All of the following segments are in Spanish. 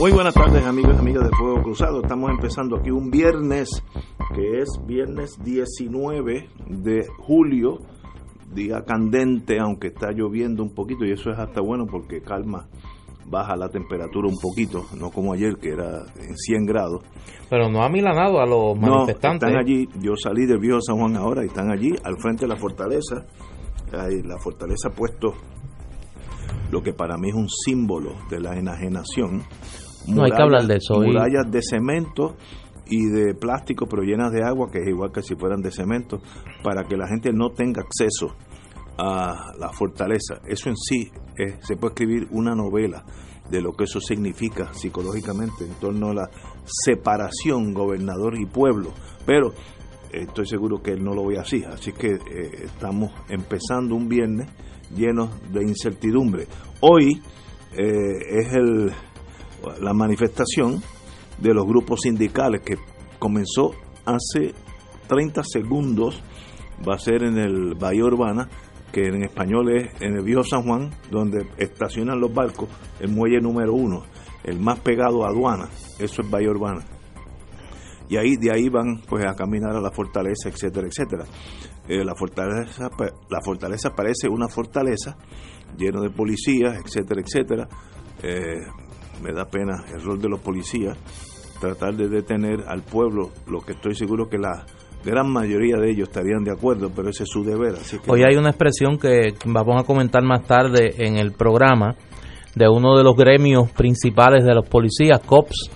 Muy buenas tardes amigos y amigas de Fuego Cruzado. Estamos empezando aquí un viernes, que es viernes 19 de julio, día candente, aunque está lloviendo un poquito y eso es hasta bueno porque calma, baja la temperatura un poquito, no como ayer que era en 100 grados. Pero no ha milanado a los manifestantes. están allí, yo salí del viejo San Juan ahora y están allí al frente de la fortaleza. Ahí, la fortaleza ha puesto lo que para mí es un símbolo de la enajenación no hay que hablar de eso. Murallas de cemento y de plástico, pero llenas de agua, que es igual que si fueran de cemento, para que la gente no tenga acceso a la fortaleza. Eso en sí se puede escribir una novela de lo que eso significa psicológicamente en torno a la separación gobernador y pueblo. Pero estoy seguro que él no lo ve así. Así que eh, estamos empezando un viernes lleno de incertidumbre. Hoy eh, es el la manifestación de los grupos sindicales que comenzó hace 30 segundos, va a ser en el Bahía Urbana, que en español es en el Viejo San Juan, donde estacionan los barcos, el muelle número uno, el más pegado a aduana, eso es Bahía Urbana. Y ahí de ahí van pues a caminar a la fortaleza, etcétera, etcétera. Eh, la fortaleza la fortaleza parece una fortaleza llena de policías, etcétera, etcétera. Eh, me da pena el rol de los policías, tratar de detener al pueblo, lo que estoy seguro que la gran mayoría de ellos estarían de acuerdo, pero ese es su deber. Hoy hay una expresión que vamos a comentar más tarde en el programa de uno de los gremios principales de los policías, COPS,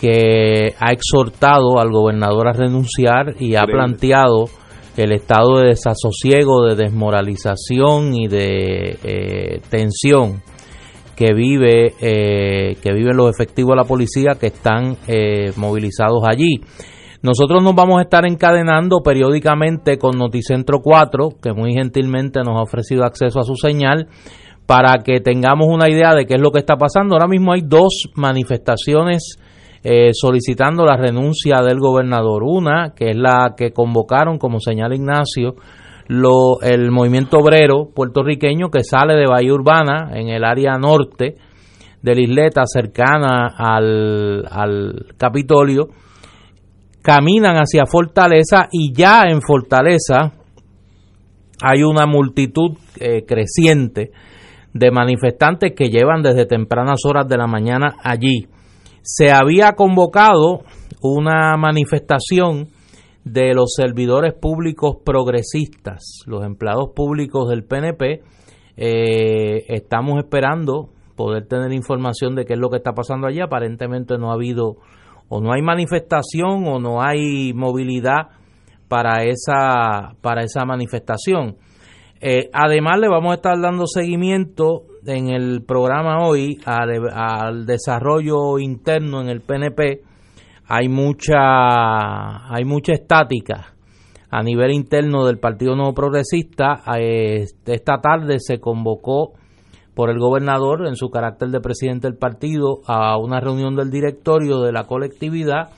que ha exhortado al gobernador a renunciar y ha planteado el estado de desasosiego, de desmoralización y de eh, tensión que vive eh, que viven los efectivos de la policía que están eh, movilizados allí. Nosotros nos vamos a estar encadenando periódicamente con Noticentro 4, que muy gentilmente nos ha ofrecido acceso a su señal, para que tengamos una idea de qué es lo que está pasando. Ahora mismo hay dos manifestaciones eh, solicitando la renuncia del gobernador. Una, que es la que convocaron, como señala Ignacio, lo, el movimiento obrero puertorriqueño que sale de Bahía Urbana en el área norte de la isleta cercana al, al Capitolio, caminan hacia Fortaleza y ya en Fortaleza hay una multitud eh, creciente de manifestantes que llevan desde tempranas horas de la mañana allí. Se había convocado una manifestación de los servidores públicos progresistas, los empleados públicos del PNP. Eh, estamos esperando poder tener información de qué es lo que está pasando allí. Aparentemente no ha habido o no hay manifestación o no hay movilidad para esa, para esa manifestación. Eh, además, le vamos a estar dando seguimiento en el programa hoy al desarrollo interno en el PNP hay mucha, hay mucha estática a nivel interno del Partido Nuevo Progresista. Eh, esta tarde se convocó por el gobernador en su carácter de presidente del partido a una reunión del directorio de la colectividad.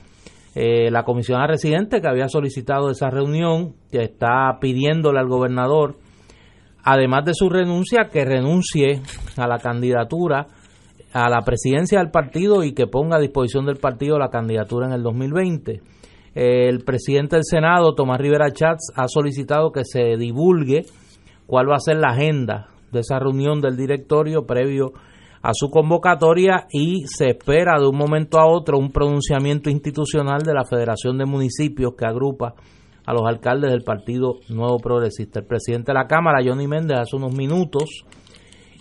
Eh, la comisionada residente que había solicitado esa reunión, que está pidiéndole al gobernador, además de su renuncia, que renuncie a la candidatura a la presidencia del partido y que ponga a disposición del partido la candidatura en el 2020. El presidente del Senado, Tomás Rivera Chats, ha solicitado que se divulgue cuál va a ser la agenda de esa reunión del directorio previo a su convocatoria y se espera de un momento a otro un pronunciamiento institucional de la Federación de Municipios que agrupa a los alcaldes del Partido Nuevo Progresista. El presidente de la Cámara, Johnny Méndez, hace unos minutos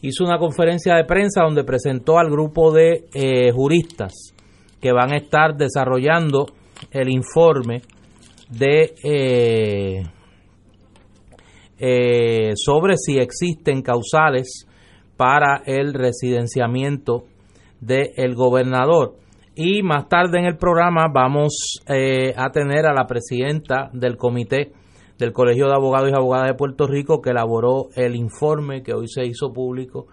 hizo una conferencia de prensa donde presentó al grupo de eh, juristas que van a estar desarrollando el informe de eh, eh, sobre si existen causales para el residenciamiento del gobernador. Y más tarde en el programa vamos a tener a la presidenta del comité del Colegio de Abogados y Abogadas de Puerto Rico que elaboró el informe que hoy se hizo público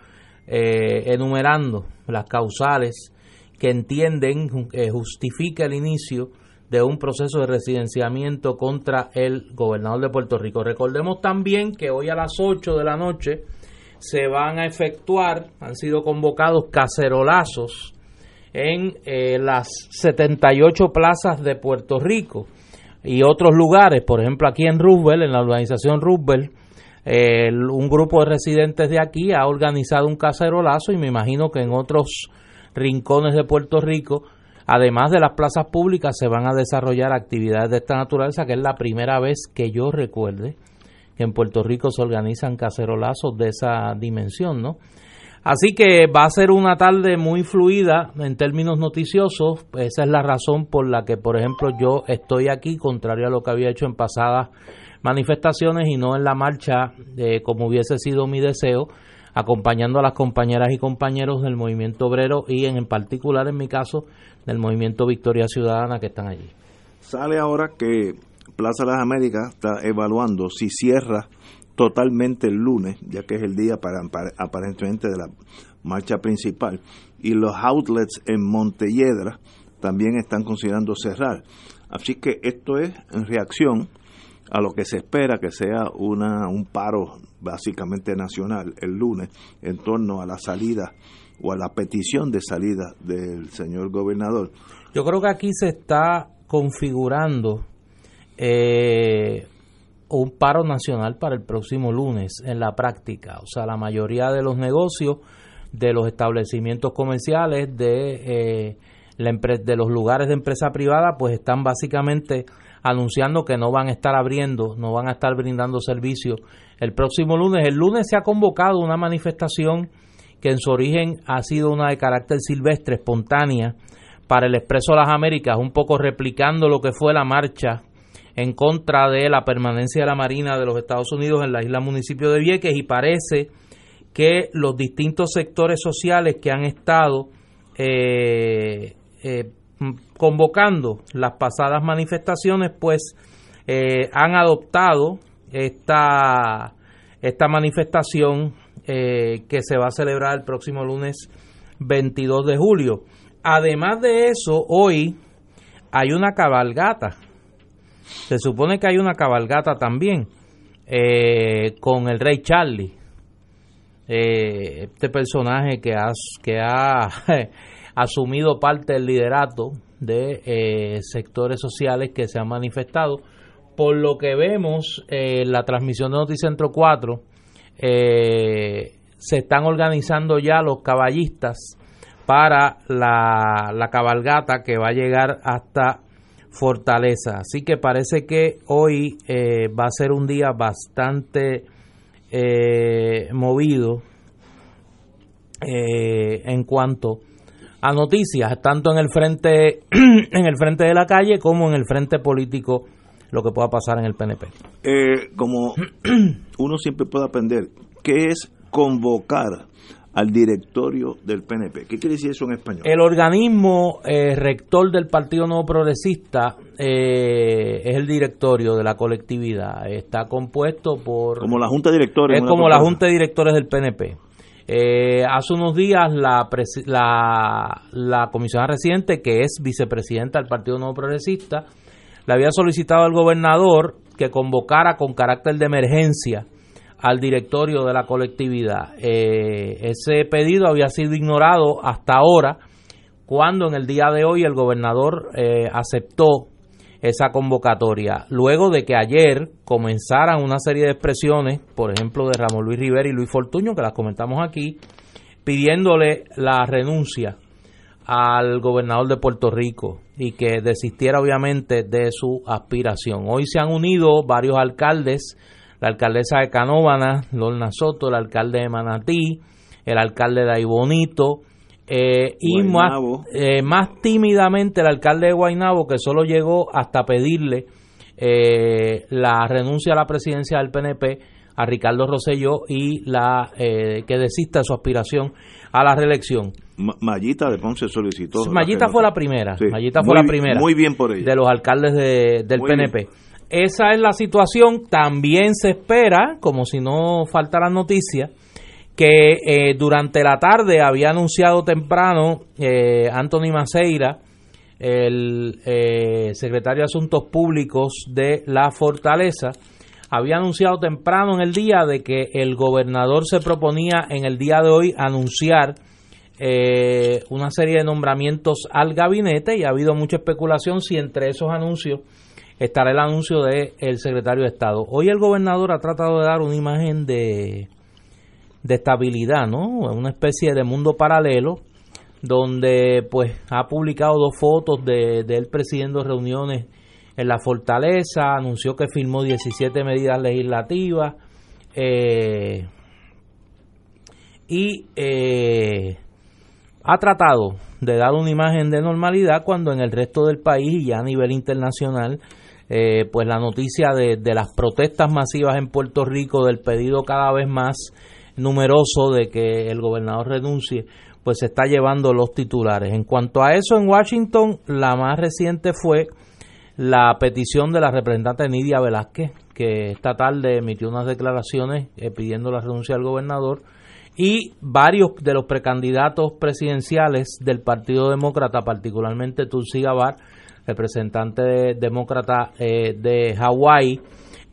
eh, enumerando las causales que entienden eh, justifica el inicio de un proceso de residenciamiento contra el gobernador de Puerto Rico. Recordemos también que hoy a las 8 de la noche se van a efectuar, han sido convocados cacerolazos en eh, las 78 plazas de Puerto Rico y otros lugares, por ejemplo aquí en Roosevelt, en la organización Roosevelt, un grupo de residentes de aquí ha organizado un cacerolazo y me imagino que en otros rincones de Puerto Rico, además de las plazas públicas, se van a desarrollar actividades de esta naturaleza, que es la primera vez que yo recuerde que en Puerto Rico se organizan cacerolazos de esa dimensión, ¿no? Así que va a ser una tarde muy fluida en términos noticiosos. Esa es la razón por la que, por ejemplo, yo estoy aquí, contrario a lo que había hecho en pasadas manifestaciones y no en la marcha eh, como hubiese sido mi deseo, acompañando a las compañeras y compañeros del movimiento obrero y en, particular en mi caso del movimiento Victoria Ciudadana que están allí. Sale ahora que Plaza de las Américas está evaluando si cierra totalmente el lunes, ya que es el día para, aparentemente de la marcha principal, y los outlets en Montelledra también están considerando cerrar. Así que esto es en reacción a lo que se espera que sea una, un paro básicamente nacional el lunes en torno a la salida o a la petición de salida del señor gobernador. Yo creo que aquí se está configurando eh, un paro nacional para el próximo lunes en la práctica. O sea, la mayoría de los negocios, de los establecimientos comerciales, de, eh, la de los lugares de empresa privada, pues están básicamente anunciando que no van a estar abriendo, no van a estar brindando servicios el próximo lunes. El lunes se ha convocado una manifestación que en su origen ha sido una de carácter silvestre, espontánea, para el Expreso de las Américas, un poco replicando lo que fue la marcha en contra de la permanencia de la Marina de los Estados Unidos en la isla municipio de Vieques y parece que los distintos sectores sociales que han estado eh, eh, convocando las pasadas manifestaciones pues eh, han adoptado esta, esta manifestación que se va a celebrar el próximo lunes 22 de julio. Además de eso, hoy hay una cabalgata se supone que hay una cabalgata también eh, con el rey Charlie, eh, este personaje que, que ha asumido parte del liderato de eh, sectores sociales que se han manifestado. Por lo que vemos en la transmisión de Noticentro 4, se están organizando ya los caballistas para la, la cabalgata que va a llegar hasta Fortaleza. Así que parece que hoy eh, va a ser un día bastante eh, movido eh, en cuanto a noticias, tanto en el frente en el frente de la calle como en el frente político, lo que pueda pasar en el PNP. como uno siempre puede aprender, ¿qué es convocar al directorio del PNP. ¿Qué quiere decir eso en español? El organismo eh, rector del Partido Nuevo Progresista eh, es el directorio de la colectividad. Está compuesto por... Como la Junta de Directores. Es como la Junta de Directores del PNP. Eh, hace unos días la, la, la comisionada residente, que es vicepresidenta del Partido Nuevo Progresista, le había solicitado al gobernador que convocara con carácter de emergencia al directorio de la colectividad. Eh, ese pedido había sido ignorado hasta ahora, cuando en el día de hoy el gobernador eh, aceptó esa convocatoria, luego de que ayer comenzaran una serie de expresiones, por ejemplo de Ramón Luis Rivera y Luis Fortuño, que las comentamos aquí, pidiéndole la renuncia al gobernador de Puerto Rico y que desistiera obviamente de su aspiración. Hoy se han unido varios alcaldes la alcaldesa de Canóvana, Lorna Soto, el alcalde de Manatí, el alcalde de Aibonito, eh, y más, eh, más, tímidamente el alcalde de Guainabo, que solo llegó hasta pedirle eh, la renuncia a la presidencia del PNP a Ricardo Rosselló y la eh, que desista de su aspiración a la reelección. Mayita de Ponce solicitó. Mayita fue la primera. Mayita fue la primera. Muy bien por ella. De los alcaldes de, del PNP. Esa es la situación. También se espera, como si no faltara noticia, que eh, durante la tarde había anunciado temprano eh, Anthony Maceira, el eh, secretario de Asuntos Públicos de la Fortaleza, había anunciado temprano en el día de que el gobernador se proponía en el día de hoy anunciar eh, una serie de nombramientos al gabinete y ha habido mucha especulación si entre esos anuncios estará el anuncio del el secretario de Estado. Hoy el gobernador ha tratado de dar una imagen de, de estabilidad, ¿no? Una especie de mundo paralelo donde pues ha publicado dos fotos de, de él presidiendo reuniones en la fortaleza, anunció que firmó 17 medidas legislativas eh, y eh, ha tratado de dar una imagen de normalidad cuando en el resto del país y ya a nivel internacional eh, pues la noticia de, de, las protestas masivas en Puerto Rico, del pedido cada vez más numeroso de que el gobernador renuncie, pues se está llevando los titulares. En cuanto a eso, en Washington, la más reciente fue la petición de la representante Nidia Velázquez, que esta tarde emitió unas declaraciones eh, pidiendo la renuncia del gobernador, y varios de los precandidatos presidenciales del Partido Demócrata, particularmente Tulsi Gabbard, representante demócrata eh, de Hawái,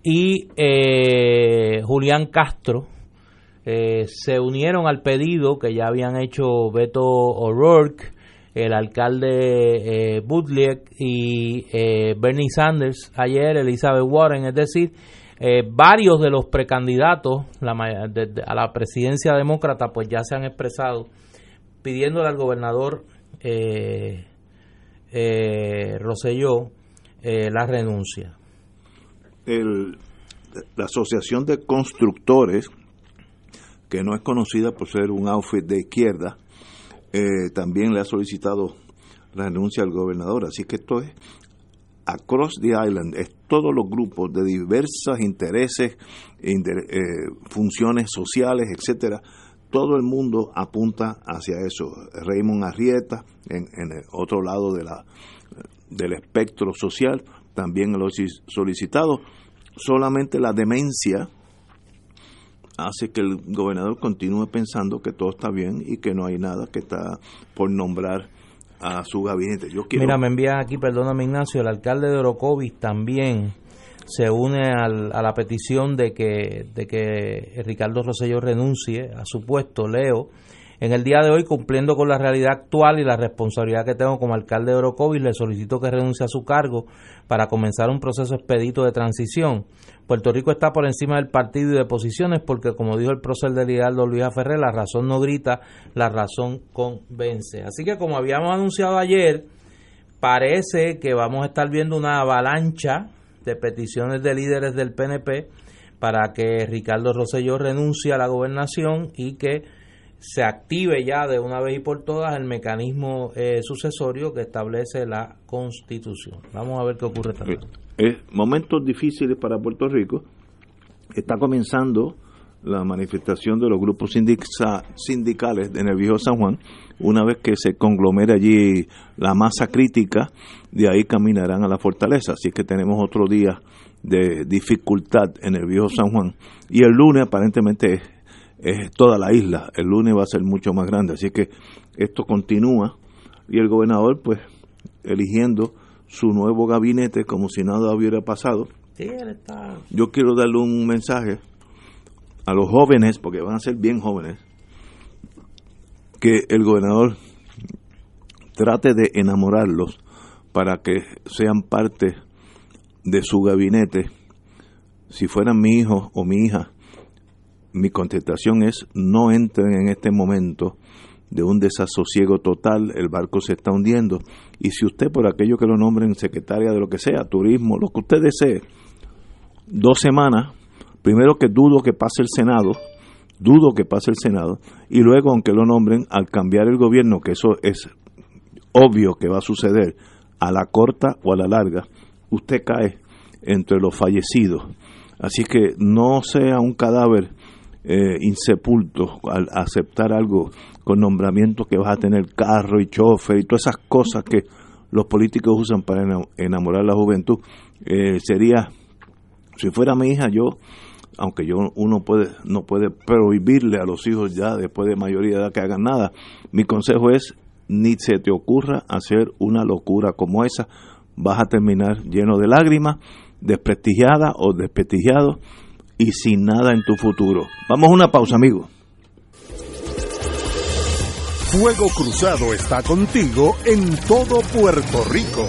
y eh, Julián Castro, se unieron al pedido que ya habían hecho Beto O'Rourke, el alcalde eh, y eh, Bernie Sanders ayer, Elizabeth Warren, es decir, eh, varios de los precandidatos a la presidencia demócrata pues ya se han expresado pidiéndole al gobernador eh, eh Roselló la renuncia. la Asociación de Constructores, que no es conocida por ser un outfit de izquierda, eh, también le ha solicitado la renuncia al gobernador. Así que esto es across the island, es todos los grupos de diversos intereses, eh, funciones sociales, etcétera. Todo el mundo apunta hacia eso. Raymond Arrieta, en, el otro lado de la, del espectro social, también lo solicitado. Solamente la demencia hace que el gobernador continúe pensando que todo está bien y que no hay nada que está por nombrar a su gabinete. Mira, me envía aquí, perdóname Ignacio, el alcalde de Orocovis también se une al, a la petición de que, de que Ricardo Rosselló renuncie a su puesto, Leo. En el día de hoy, cumpliendo con la realidad actual y la responsabilidad que tengo como alcalde de Orocovis, le solicito que renuncie a su cargo para comenzar un proceso expedito de transición. Puerto Rico está por encima del partido y de posiciones porque, como dijo el prócer de Hidalgo Luis Ferrer, la razón no grita, la razón convence. Así que, como habíamos anunciado ayer, parece que vamos a estar viendo una avalancha de peticiones de líderes del PNP para que Ricardo Rosselló renuncie a la gobernación y que se active ya de una vez y por todas el mecanismo eh, sucesorio que establece la Constitución. Vamos a ver qué ocurre también momentos difíciles para Puerto Rico. Está comenzando la manifestación de los grupos sindicales en el viejo San Juan. Una vez que se conglomere allí la masa crítica, de ahí caminarán a la fortaleza. Así que tenemos otro día de dificultad en el viejo San Juan. Y el lunes aparentemente es, es toda la isla. El lunes va a ser mucho más grande. Así que esto continúa. Y el gobernador, pues, eligiendo su nuevo gabinete como si nada hubiera pasado. Yo quiero darle un mensaje a los jóvenes, porque van a ser bien jóvenes, que el gobernador trate de enamorarlos para que sean parte de su gabinete. Si fueran mi hijo o mi hija, mi contestación es no entren en este momento de un desasosiego total, el barco se está hundiendo. Y si usted, por aquello que lo nombren secretaria de lo que sea, turismo, lo que usted desee, dos semanas, primero que dudo que pase el Senado, dudo que pase el Senado, y luego, aunque lo nombren, al cambiar el gobierno, que eso es obvio que va a suceder, a la corta o a la larga, usted cae entre los fallecidos. Así que no sea un cadáver eh, insepulto al aceptar algo con nombramiento que vas a tener carro y chofer y todas esas cosas que los políticos usan para enamorar a la juventud. Eh, sería, si fuera mi hija, yo, aunque yo uno puede no puede prohibirle a los hijos ya después de mayoría de edad que hagan nada, mi consejo es ni se te ocurra hacer una locura como esa, vas a terminar lleno de lágrimas, desprestigiada o desprestigiado y sin nada en tu futuro. Vamos a una pausa, amigo. Fuego Cruzado está contigo en todo Puerto Rico.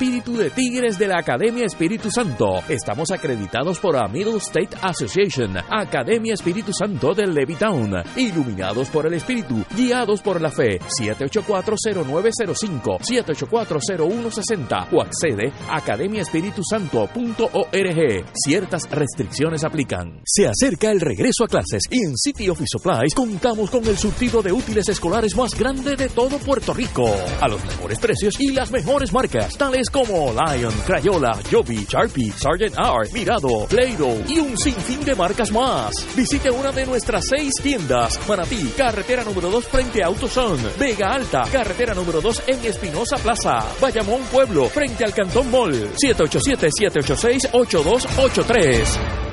Espíritu de Tigres de la Academia Espíritu Santo. Estamos acreditados por la Middle State Association, Academia Espíritu Santo de Levittown. Iluminados por el Espíritu, guiados por la fe. 7840905, 7840160 o accede a academiaespiritusanto.org. Ciertas restricciones aplican. Se acerca el regreso a clases y en City Office Supplies contamos con el surtido de útiles escolares más grande de todo Puerto Rico. A los mejores precios y las mejores marcas, tales como Lion, Crayola, Joby, Sharpie, Sargent Art, Mirado, Play-Doh y un sinfín de marcas más. Visite una de nuestras seis tiendas. Manatí, carretera número 2 frente a AutoZone. Vega Alta, carretera número 2 en Espinosa Plaza. Bayamón Pueblo, frente al Cantón Mall. 787-786-8283.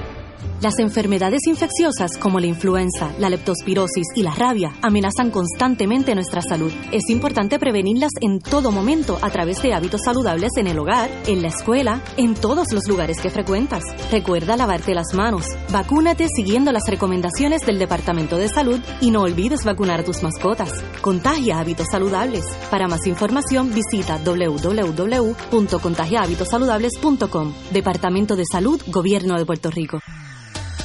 Las enfermedades infecciosas como la influenza, la leptospirosis y la rabia amenazan constantemente nuestra salud. Es importante prevenirlas en todo momento a través de hábitos saludables en el hogar, en la escuela, en todos los lugares que frecuentas. Recuerda lavarte las manos, vacúnate siguiendo las recomendaciones del Departamento de Salud y no olvides vacunar a tus mascotas. Contagia hábitos saludables. Para más información visita www.contagiahabitosaludables.com. Departamento de Salud, Gobierno de Puerto Rico.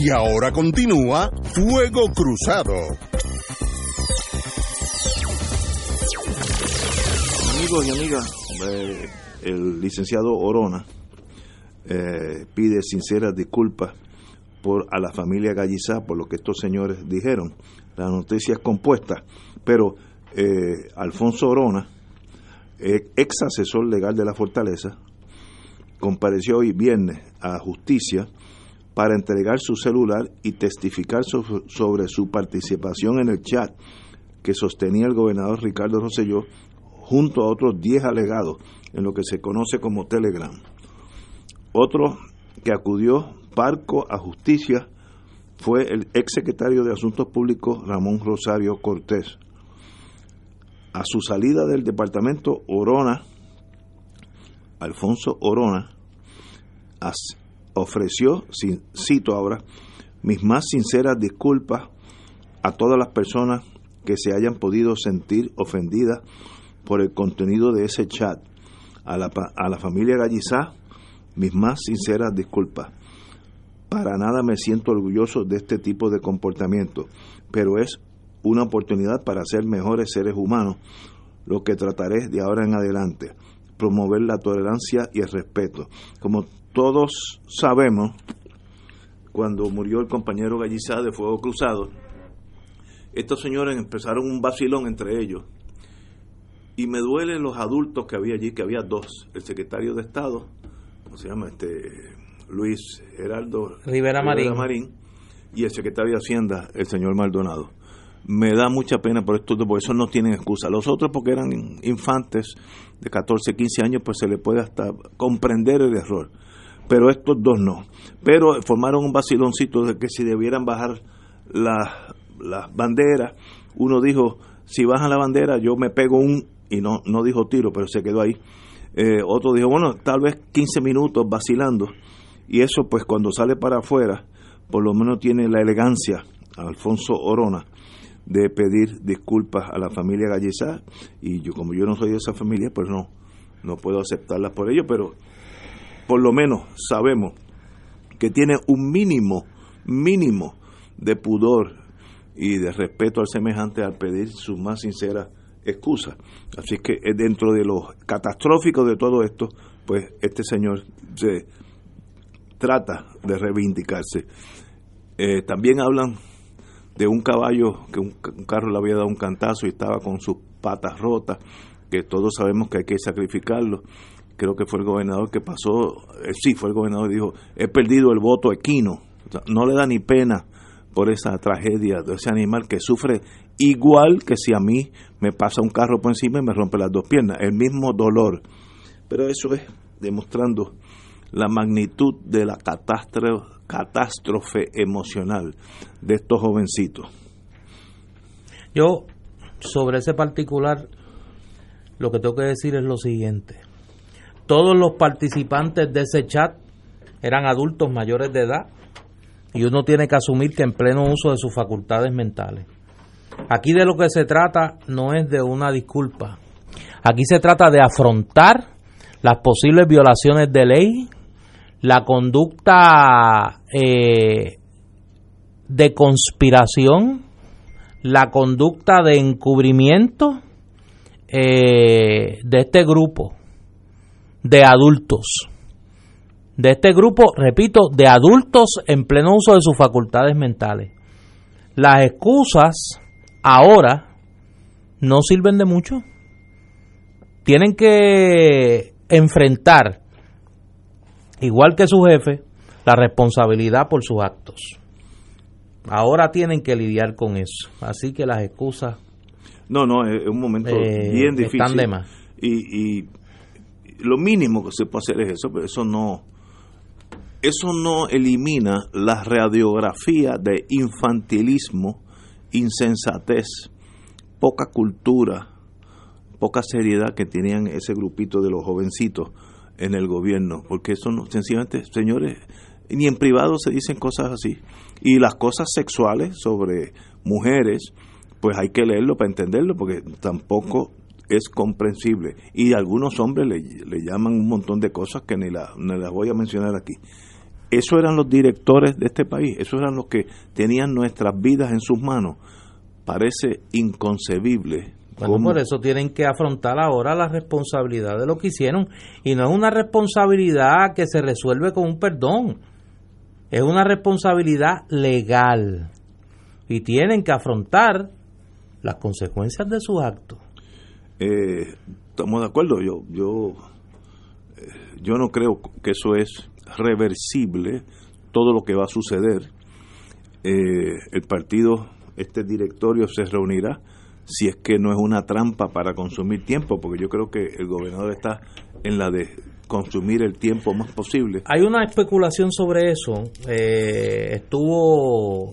Y ahora continúa Fuego Cruzado. Amigos y amigas, eh, el licenciado Orona eh, pide sinceras disculpas por a la familia Gallizá por lo que estos señores dijeron. La noticia es compuesta, pero eh, Alfonso Orona, ex asesor legal de la Fortaleza, compareció hoy viernes a justicia para entregar su celular y testificar sobre su participación en el chat que sostenía el gobernador Ricardo Rosselló junto a otros 10 alegados en lo que se conoce como Telegram. Otro que acudió parco a justicia fue el exsecretario de Asuntos Públicos Ramón Rosario Cortés. A su salida del departamento, Orona, Alfonso Orona, ofreció, cito ahora, mis más sinceras disculpas a todas las personas que se hayan podido sentir ofendidas por el contenido de ese chat. A la, a la familia Gallizá, mis más sinceras disculpas. Para nada me siento orgulloso de este tipo de comportamiento, pero es una oportunidad para ser mejores seres humanos, lo que trataré de ahora en adelante, promover la tolerancia y el respeto. Como todos sabemos, cuando murió el compañero Gallizá de Fuego Cruzado, estos señores empezaron un vacilón entre ellos. Y me duelen los adultos que había allí, que había dos, el secretario de Estado, ¿cómo se llama? este Luis Geraldo Rivera, Marín. y el secretario de Hacienda, el señor Maldonado. Me da mucha pena por esto, porque esos no tienen excusa. Los otros, porque eran infantes de 14, 15 años, pues se les puede hasta comprender el error pero estos dos no. Pero formaron un vaciloncito de que si debieran bajar las las banderas, uno dijo, si bajan la bandera yo me pego un, y no, no dijo tiro, pero se quedó ahí. Eh, otro dijo, bueno, tal vez 15 minutos vacilando. Y eso pues cuando sale para afuera, por lo menos tiene la elegancia, Alfonso Orona, de pedir disculpas a la familia Gallizá. Y yo como yo no soy de esa familia, pues no, no puedo aceptarlas por ello, pero por lo menos sabemos que tiene un mínimo, mínimo de pudor y de respeto al semejante al pedir su más sincera excusa. Así que eh, dentro de lo catastrófico de todo esto, pues este señor se trata de reivindicarse. Eh, también hablan de un caballo que un, carro le había dado un cantazo y estaba con sus patas rotas, que todos sabemos que hay que sacrificarlo. Creo que fue el gobernador que pasó, eh, sí, fue el gobernador y dijo, he perdido el voto equino. no le da ni pena por esa tragedia de ese animal que sufre igual que si a mí me pasa un carro por encima y me rompe las dos piernas, el mismo dolor. Pero eso es demostrando la magnitud de la catástrofe emocional de estos jovencitos. Yo, sobre ese particular, lo que tengo que decir es lo siguiente. Todos los participantes de ese chat eran adultos mayores de edad y uno tiene que asumir que en pleno uso de sus facultades mentales. Aquí de lo que se trata no es de una disculpa. Aquí se trata de afrontar las posibles violaciones de ley, la conducta eh, de conspiración, la conducta de encubrimiento eh, de este grupo de adultos de este grupo, repito, de adultos en pleno uso de sus facultades mentales. Las excusas ahora no sirven de mucho. Tienen que enfrentar, igual que su jefe, la responsabilidad por sus actos. Ahora tienen que lidiar con eso. Así que las excusas. No, no, es un momento eh, bien difícil. Están de más. Y, y lo mínimo que se puede hacer es eso, pero eso no eso no elimina la radiografía de infantilismo, insensatez, poca cultura, poca seriedad que tenían ese grupito de los jovencitos en el gobierno, porque eso no, sencillamente, señores, ni en privado se dicen cosas así. Y las cosas sexuales sobre mujeres, pues hay que leerlo para entenderlo, porque tampoco es comprensible. Y algunos hombres le, le llaman un montón de cosas que ni, la, ni las voy a mencionar aquí. Eso eran los directores de este país, esos eran los que tenían nuestras vidas en sus manos. Parece inconcebible. Bueno, por eso tienen que afrontar ahora la responsabilidad de lo que hicieron. Y no es una responsabilidad que se resuelve con un perdón. Es una responsabilidad legal. Y tienen que afrontar las consecuencias de sus actos. Eh, estamos de acuerdo. Yo, yo, eh, yo no creo que eso es reversible todo lo que va a suceder. Eh, el partido, este directorio se reunirá si es que no es una trampa para consumir tiempo, porque yo creo que el gobernador está en la de consumir el tiempo más posible. Hay una especulación sobre eso. Eh, estuvo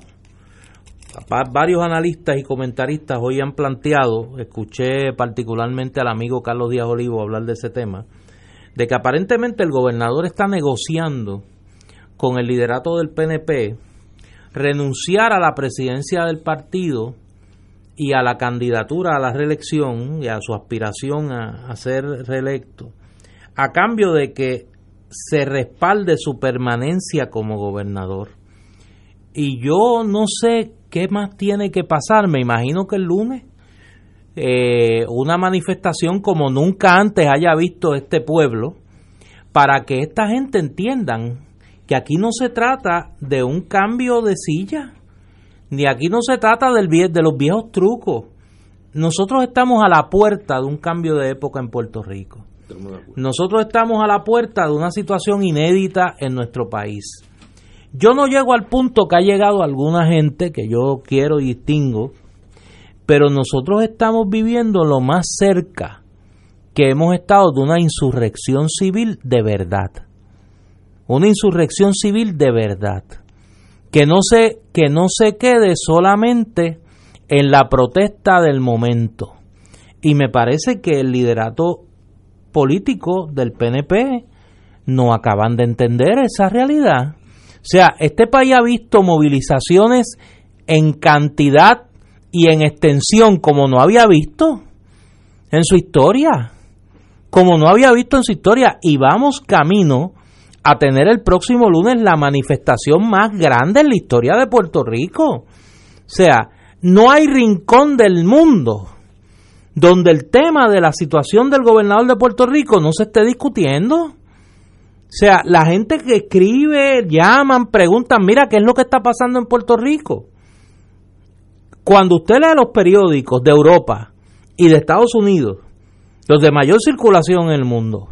varios analistas y comentaristas hoy han planteado, escuché particularmente al amigo Carlos Díaz Olivo hablar de ese tema, de que aparentemente el gobernador está negociando con el liderato del PNP renunciar a la presidencia del partido y a la candidatura a la reelección y a su aspiración a, ser reelecto, a cambio de que se respalde su permanencia como gobernador. Y yo no sé qué más tiene que pasar, me imagino que el lunes eh, una manifestación como nunca antes haya visto este pueblo para que esta gente entiendan que aquí no se trata de un cambio de silla, ni aquí no se trata del de los viejos trucos. Nosotros estamos a la puerta de un cambio de época en Puerto Rico. Nosotros estamos a la puerta de una situación inédita en nuestro país. Yo no llego al punto que ha llegado alguna gente que yo quiero y distingo, pero nosotros estamos viviendo lo más cerca que hemos estado de una insurrección civil de verdad. una insurrección civil de verdad, que no se, que no se quede solamente en la protesta del momento. Y me parece que el liderato político del PNP no acaban de entender esa realidad. O sea, este país ha visto movilizaciones en cantidad y en extensión como no había visto en su historia, como no había visto en su historia, y vamos camino a tener el próximo lunes la manifestación más grande en la historia de Puerto Rico. O sea, no hay rincón del mundo donde el tema de la situación del gobernador de Puerto Rico no se esté discutiendo. O sea, la gente que escribe, llaman, preguntan, mira, ¿qué es lo que está pasando en Puerto Rico? Cuando usted lee los periódicos de Europa y de Estados Unidos, los de mayor circulación en el mundo,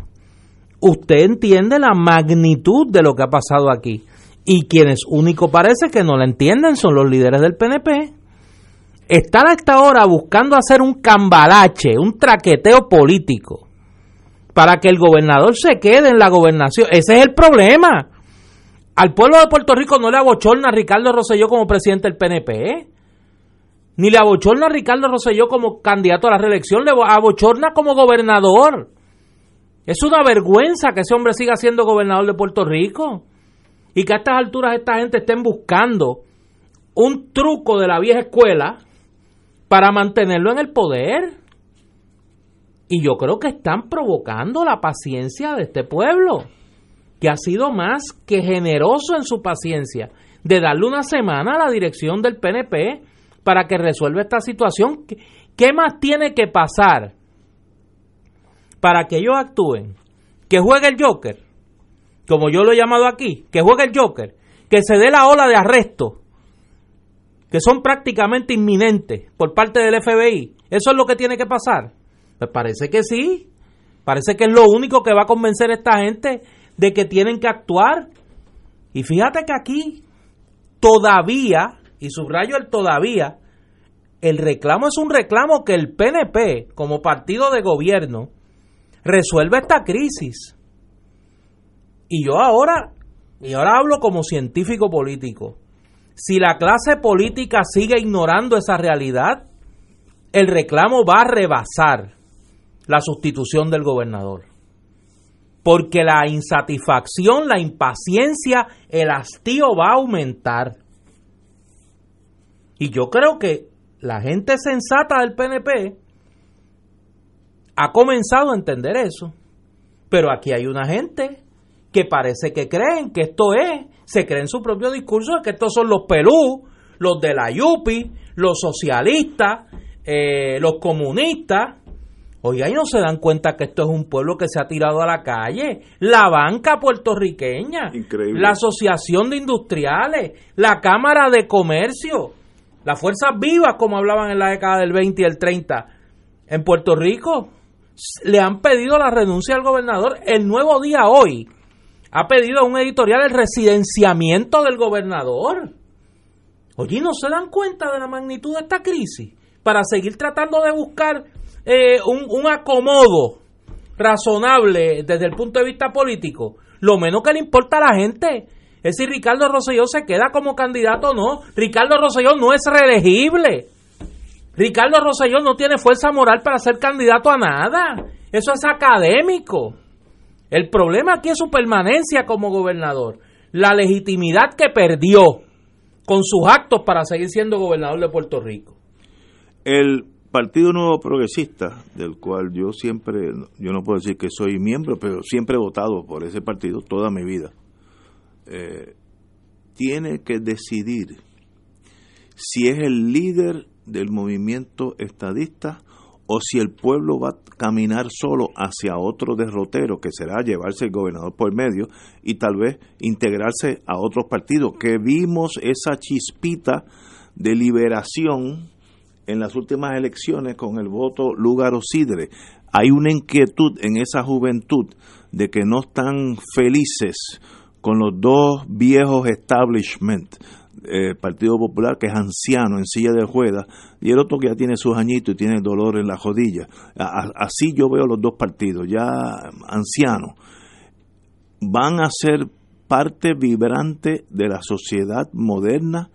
usted entiende la magnitud de lo que ha pasado aquí. Y quienes único parece que no la entienden son los líderes del PNP. Están a esta hora buscando hacer un cambalache, un traqueteo político, para que el gobernador se quede en la gobernación. Ese es el problema. Al pueblo de Puerto Rico no le abochorna a Ricardo Rosselló como presidente del PNP. Ni le abochorna Ricardo Rosselló como candidato a la reelección, le abochorna como gobernador. Es una vergüenza que ese hombre siga siendo gobernador de Puerto Rico. Y que a estas alturas esta gente estén buscando un truco de la vieja escuela para mantenerlo en el poder. Y yo creo que están provocando la paciencia de este pueblo, que ha sido más que generoso en su paciencia de darle una semana a la dirección del PNP para que resuelva esta situación. ¿Qué más tiene que pasar para que ellos actúen? Que juegue el Joker, como yo lo he llamado aquí, que juegue el Joker, que se dé la ola de arresto, que son prácticamente inminentes por parte del FBI. ¿Eso es lo que tiene que pasar? Me parece que sí. Parece que es lo único que va a convencer a esta gente de que tienen que actuar. Y fíjate que aquí todavía y subrayo el todavía, el reclamo es un reclamo que el PNP, como partido de gobierno, resuelve esta crisis. Y yo ahora, y ahora hablo como científico político, si la clase política sigue ignorando esa realidad, el reclamo va a rebasar la sustitución del gobernador. Porque la insatisfacción, la impaciencia, el hastío va a aumentar. Y yo creo que la gente sensata del PNP ha comenzado a entender eso. Pero aquí hay una gente que parece que creen que esto es, se creen su propio discurso, que estos son los pelú, los de la Yupi, los socialistas, eh, los comunistas. Oiga, y no se dan cuenta que esto es un pueblo que se ha tirado a la calle. La banca puertorriqueña, la Asociación de Industriales, la Cámara de Comercio, las fuerzas vivas, como hablaban en la década del 20 y el 30, en Puerto Rico, le han pedido la renuncia al gobernador. El nuevo día hoy ha pedido un editorial el residenciamiento del gobernador. Oye, ¿no se dan cuenta de la magnitud de esta crisis? Para seguir tratando de buscar eh, un, un acomodo razonable desde el punto de vista político. Lo menos que le importa a la gente es si Ricardo Rosselló se queda como candidato o no. Ricardo Rosselló no es reelegible. Ricardo Rosselló no tiene fuerza moral para ser candidato a nada. Eso es académico. El problema aquí es su permanencia como gobernador. La legitimidad que perdió con sus actos para seguir siendo gobernador de Puerto Rico. El Partido Nuevo Progresista, del cual yo siempre, yo no puedo decir que soy miembro, pero siempre he votado por ese partido toda mi vida eh, tiene que decidir si es el líder del movimiento estadista o si el pueblo va a caminar solo hacia otro derrotero que será llevarse el gobernador por medio y tal vez integrarse a otros partidos. Que vimos esa chispita de liberación en las últimas elecciones con el voto Lugaro Sidre. Hay una inquietud en esa juventud de que no están felices con los dos viejos establishment, el eh, Partido Popular, que es anciano en silla de ruedas, y el otro que ya tiene sus añitos y tiene dolor en la rodilla. Así yo veo los dos partidos, ya ancianos. Van a ser parte vibrante de la sociedad moderna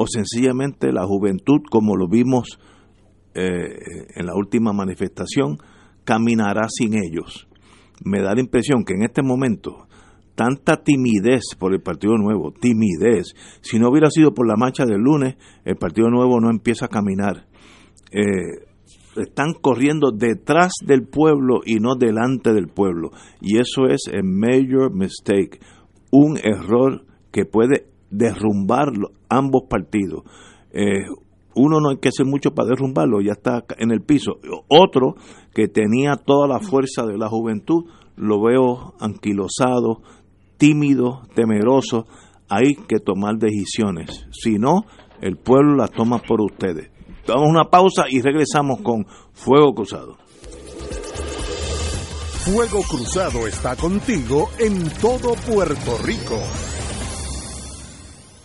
o sencillamente la juventud, como lo vimos eh, en la última manifestación, caminará sin ellos. Me da la impresión que en este momento tanta timidez por el Partido Nuevo, timidez, si no hubiera sido por la marcha del lunes, el Partido Nuevo no empieza a caminar. Eh, están corriendo detrás del pueblo y no delante del pueblo. Y eso es a major mistake, un error que puede derrumbar ambos partidos. Eh, uno no hay que hacer mucho para derrumbarlo, ya está en el piso. Otro que tenía toda la fuerza de la juventud, lo veo anquilosado, tímido, temeroso. Hay que tomar decisiones. Si no, el pueblo las toma por ustedes. Damos una pausa y regresamos con Fuego Cruzado. Fuego Cruzado está contigo en todo Puerto Rico.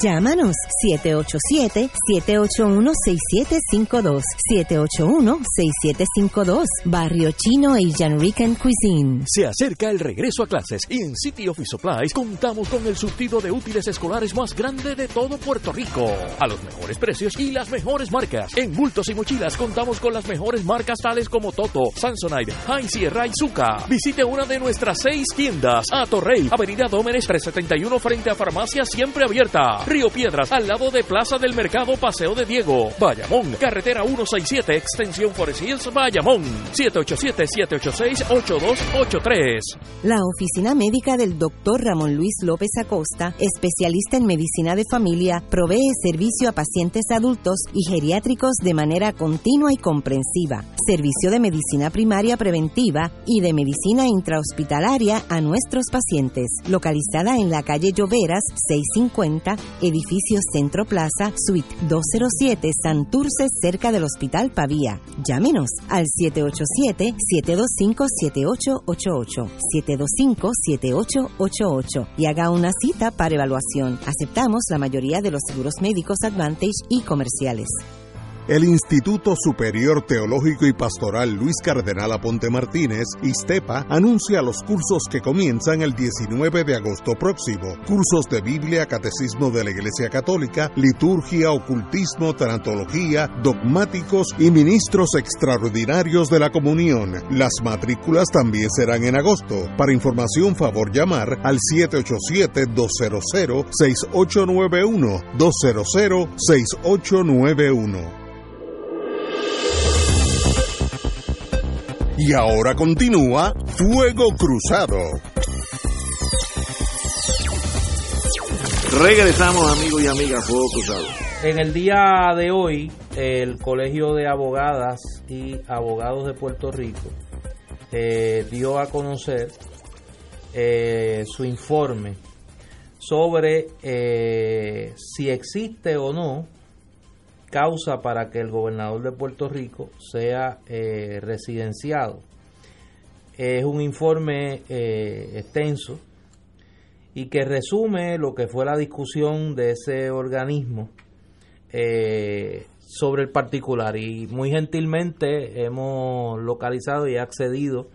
Llámanos 787-781-6752. 781-6752. Barrio Chino Asian Rican Cuisine. Se acerca el regreso a clases y en City Office Supplies contamos con el surtido de útiles escolares más grande de todo Puerto Rico. A los mejores precios y las mejores marcas. En bultos y mochilas contamos con las mejores marcas tales como Toto, Samsonite, High Sierra y Zuka. Visite una de nuestras seis tiendas. A Torrey, Avenida Dómenes 371 frente a Farmacia Siempre Abierta. Río Piedras, al lado de Plaza del Mercado Paseo de Diego. Bayamón, carretera 167, extensión Forest Hills, Bayamón. 787-786-8283. La oficina médica del doctor Ramón Luis López Acosta, especialista en medicina de familia, provee servicio a pacientes adultos y geriátricos de manera continua y comprensiva. Servicio de medicina primaria preventiva y de medicina intrahospitalaria a nuestros pacientes. Localizada en la calle Lloveras, 650 edificio Centro Plaza, Suite 207, Santurce, cerca del Hospital Pavía. Llámenos al 787-725-7888, 725-7888 y haga una cita para evaluación. Aceptamos la mayoría de los seguros médicos Advantage y comerciales. El Instituto Superior Teológico y Pastoral Luis Cardenal Aponte Martínez, ISTEPA, anuncia los cursos que comienzan el 19 de agosto próximo. Cursos de Biblia, Catecismo de la Iglesia Católica, Liturgia, Ocultismo, Tanatología, Dogmáticos y Ministros Extraordinarios de la Comunión. Las matrículas también serán en agosto. Para información, favor llamar al 787-200-6891. 200-6891. Y ahora continúa Fuego Cruzado. Regresamos amigos y amigas Fuego Cruzado. En el día de hoy, el Colegio de Abogadas y Abogados de Puerto Rico eh, dio a conocer eh, su informe sobre eh, si existe o no causa para que el gobernador de Puerto Rico sea eh, residenciado. Es un informe eh, extenso y que resume lo que fue la discusión de ese organismo eh, sobre el particular. Y muy gentilmente hemos localizado y accedido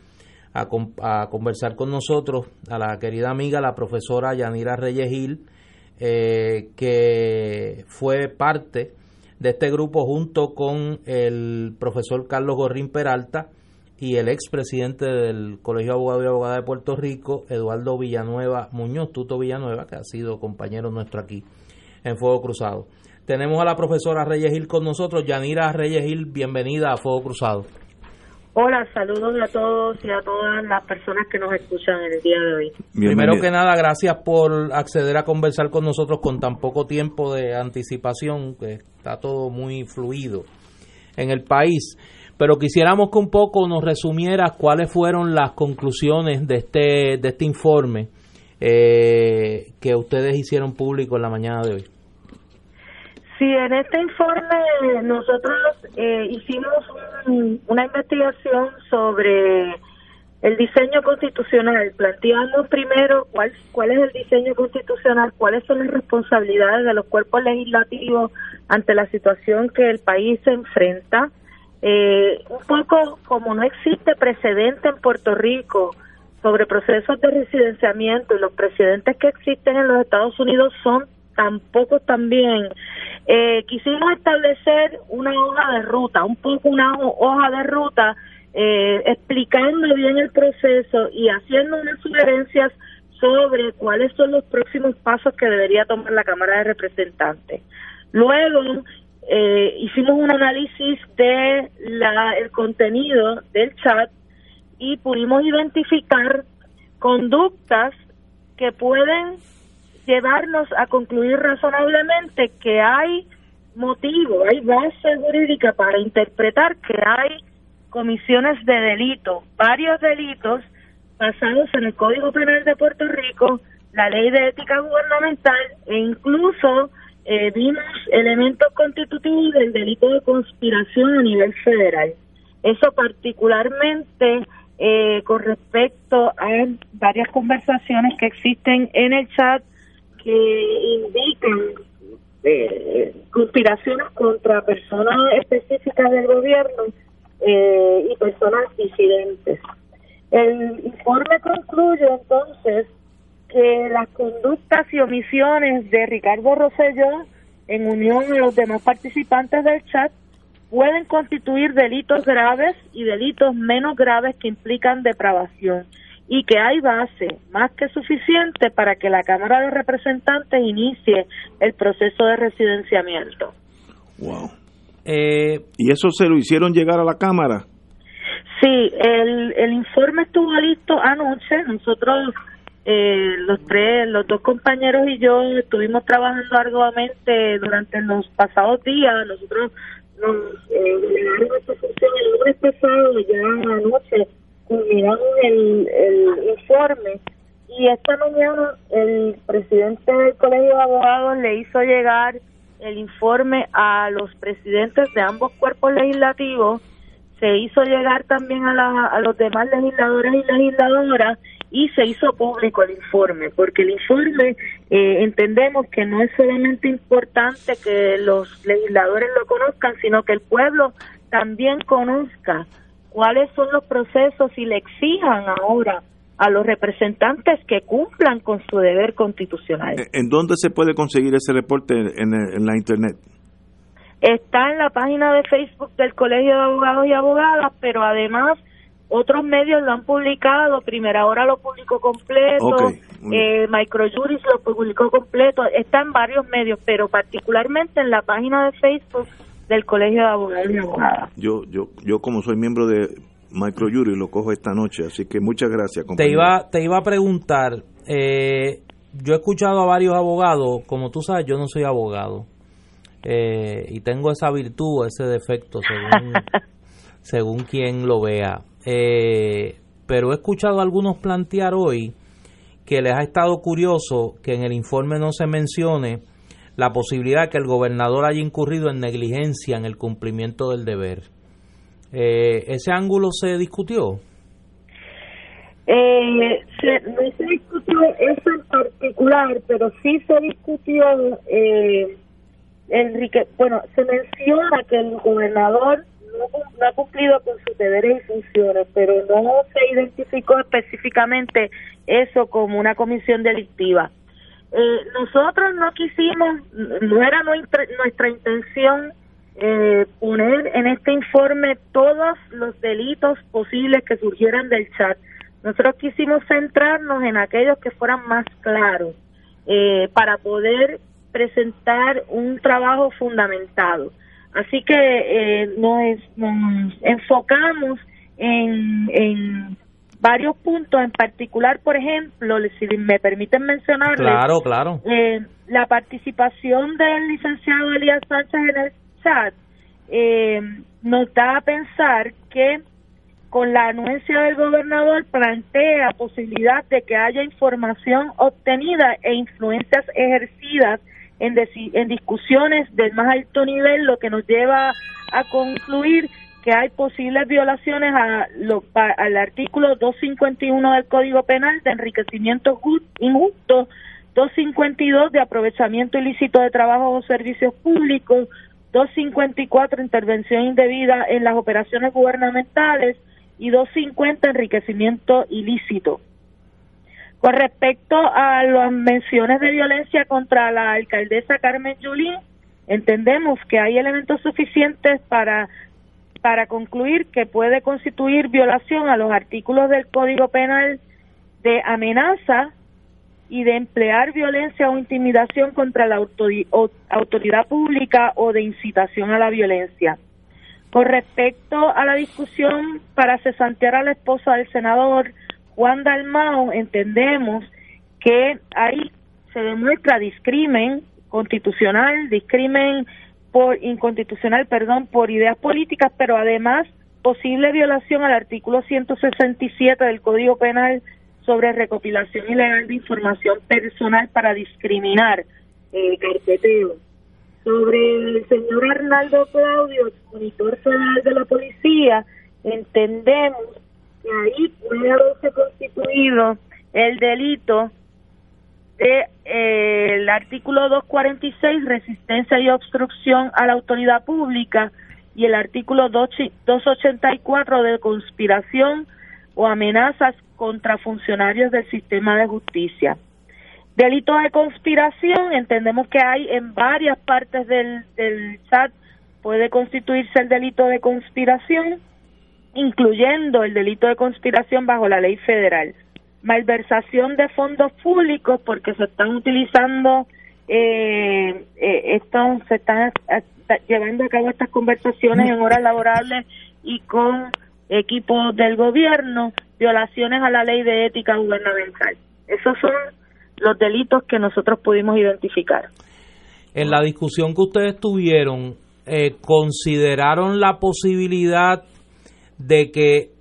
a, a, conversar con nosotros a la querida amiga, la profesora Yanira Reyes Gil, que fue parte de este grupo junto con el profesor Carlos Gorrín Peralta y el expresidente del Colegio de Abogados y Abogadas de Puerto Rico, Eduardo Villanueva Muñoz, Tuto Villanueva, que ha sido compañero nuestro aquí en Fuego Cruzado. Tenemos a la profesora Reyes Gil con nosotros. Yanira Reyes Gil, bienvenida a Fuego Cruzado. Hola, saludos a todos y a todas las personas que nos escuchan en el día de hoy. Primero que nada, gracias por acceder a conversar con nosotros con tan poco tiempo de anticipación, que está todo muy fluido en el país. Pero quisiéramos que un poco nos resumieras cuáles fueron las conclusiones de este, de este informe eh, que ustedes hicieron público en la mañana de hoy. Sí, en este informe nosotros eh, hicimos una investigación sobre el diseño constitucional. Planteamos primero cuál, cuál es el diseño constitucional, cuáles son las responsabilidades de los cuerpos legislativos ante la situación que el país se enfrenta. Eh, un poco como no existe precedente en Puerto Rico sobre procesos de residenciamiento y los precedentes que existen en los Estados Unidos son tampoco también eh, quisimos establecer una hoja de ruta, un poco una hoja de ruta eh, explicando bien el proceso y haciendo unas sugerencias sobre cuáles son los próximos pasos que debería tomar la Cámara de Representantes. Luego eh, hicimos un análisis de la, el contenido del chat y pudimos identificar conductas que pueden llevarnos a concluir razonablemente que hay motivo, hay base jurídica para interpretar que hay comisiones de delito, varios delitos basados en el Código Penal de Puerto Rico, la Ley de Ética Gubernamental e incluso eh, vimos elementos constitutivos del delito de conspiración a nivel federal. Eso particularmente eh, con respecto a varias conversaciones que existen en el chat que indican eh, conspiraciones contra personas específicas del gobierno eh, y personas disidentes. El informe concluye entonces que las conductas y omisiones de Ricardo Rosselló en unión a los demás participantes del chat pueden constituir delitos graves y delitos menos graves que implican depravación y que hay base más que suficiente para que la Cámara de Representantes inicie el proceso de residenciamiento. Wow. Eh, ¿Y eso se lo hicieron llegar a la Cámara? Sí, el, el informe estuvo listo anoche. Nosotros, eh, los tres, los dos compañeros y yo estuvimos trabajando arduamente durante los pasados días. Nosotros nos eh, esta función el lunes pasado, ya anoche culminamos el, el informe. Y esta mañana el presidente del Colegio de Abogados le hizo llegar el informe a los presidentes de ambos cuerpos legislativos, se hizo llegar también a, la, a los demás legisladores y legisladoras y se hizo público el informe, porque el informe eh, entendemos que no es solamente importante que los legisladores lo conozcan, sino que el pueblo también conozca cuáles son los procesos y le exijan ahora a los representantes que cumplan con su deber constitucional. ¿En dónde se puede conseguir ese reporte en, la Internet? Está en la página de Facebook del Colegio de Abogados y Abogadas, pero además otros medios lo han publicado. Primera Hora lo publicó completo, eh, Microjuris lo publicó completo. Está en varios medios, pero particularmente en la página de Facebook del Colegio de Abogados y Abogadas. Yo, yo, yo como soy miembro de Microjury lo cojo esta noche, así que muchas gracias. Te iba, te iba a preguntar, eh, yo he escuchado a varios abogados, como tú sabes, yo no soy abogado eh, y tengo esa virtud, ese defecto, según, según quien lo vea. Eh, pero he escuchado a algunos plantear hoy que les ha estado curioso que en el informe no se mencione la posibilidad que el gobernador haya incurrido en negligencia en el cumplimiento del deber. Eh, ¿Ese ángulo se discutió? Eh, no se discutió eso en particular, pero sí se discutió, eh, Enrique, bueno, se menciona que el gobernador no, ha cumplido con sus deberes y funciones, pero no se identificó específicamente eso como una comisión delictiva. Eh, nosotros no quisimos, no era nuestra, intención eh, poner en este informe todos los delitos posibles que surgieran del chat. Nosotros quisimos centrarnos en aquellos que fueran más claros eh, para poder presentar un trabajo fundamentado. Así que eh, nos, nos enfocamos en, en varios puntos, en particular, por ejemplo, si me permiten mencionar claro, claro. Eh, la participación del licenciado Elías Sánchez en el chat eh, nos da a pensar que con la anuencia del gobernador plantea posibilidad de que haya información obtenida e influencias ejercidas en, en discusiones del más alto nivel, lo que nos lleva a concluir que hay posibles violaciones a lo, al artículo 251 del Código Penal de enriquecimiento injusto, 252 de aprovechamiento ilícito de trabajo o servicios públicos, 254 intervención indebida en las operaciones gubernamentales y 250 enriquecimiento ilícito. Con respecto a las menciones de violencia contra la alcaldesa Carmen Yulín, entendemos que hay elementos suficientes para para concluir que puede constituir violación a los artículos del Código Penal de amenaza y de emplear violencia o intimidación contra la autoridad pública o de incitación a la violencia. Con respecto a la discusión para cesantear a la esposa del senador Juan Dalmao, entendemos que ahí se demuestra discrimen constitucional, discrimen por inconstitucional, perdón, por ideas políticas, pero además posible violación al artículo 167 del Código Penal sobre recopilación ilegal de información personal para discriminar eh, carpeteo. Sobre el señor Arnaldo Claudio, monitor federal de la policía, entendemos que ahí puede haberse constituido el delito de eh, el artículo 246 resistencia y obstrucción a la autoridad pública y el artículo 284 de conspiración o amenazas contra funcionarios del sistema de justicia. Delito de conspiración, entendemos que hay en varias partes del, del chat, puede constituirse el delito de conspiración, incluyendo el delito de conspiración bajo la ley federal malversación de fondos públicos porque se están utilizando eh, eh se están llevando a cabo estas conversaciones en horas laborables y con equipos del gobierno, violaciones a la ley de ética gubernamental. Esos son los delitos que nosotros pudimos identificar. En la discusión que ustedes tuvieron, eh, ¿consideraron la posibilidad de que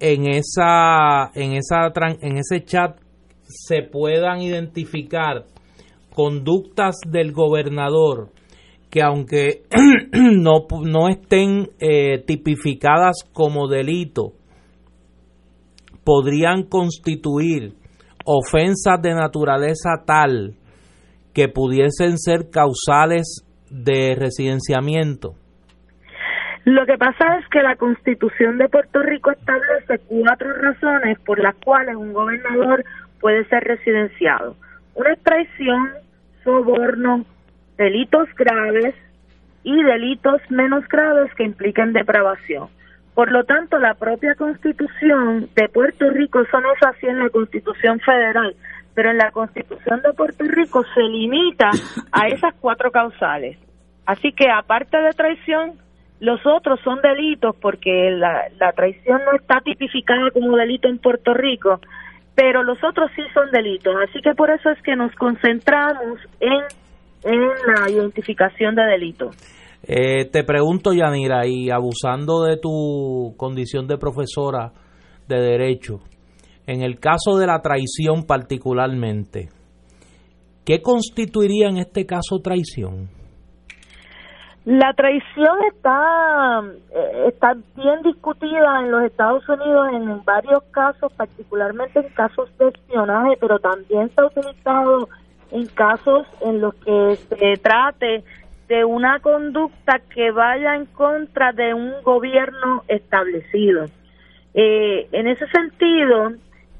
en esa en esa en ese chat se puedan identificar conductas del gobernador que aunque no, no estén eh, tipificadas como delito, podrían constituir ofensas de naturaleza tal que pudiesen ser causales de residenciamiento. Lo que pasa es que la Constitución de Puerto Rico establece cuatro razones por las cuales un gobernador puede ser residenciado. Una es traición, soborno, delitos graves y delitos menos graves que impliquen depravación. Por lo tanto, la propia Constitución de Puerto Rico, eso no es así en la Constitución federal, pero en la Constitución de Puerto Rico se limita a esas cuatro causales. Así que aparte de traición, los otros son delitos porque la, la traición no está tipificada como delito en Puerto Rico, pero los otros sí son delitos. Así que por eso es que nos concentramos en, la identificación de delitos. Eh, te pregunto, Yanira, y abusando de tu condición de profesora de Derecho, en el caso de la traición particularmente, ¿qué constituiría en este caso traición? La traición está, eh, está bien discutida en los Estados Unidos en varios casos, particularmente en casos de espionaje, pero también se ha utilizado en casos en los que se trate de una conducta que vaya en contra de un gobierno establecido. Eh, en ese sentido,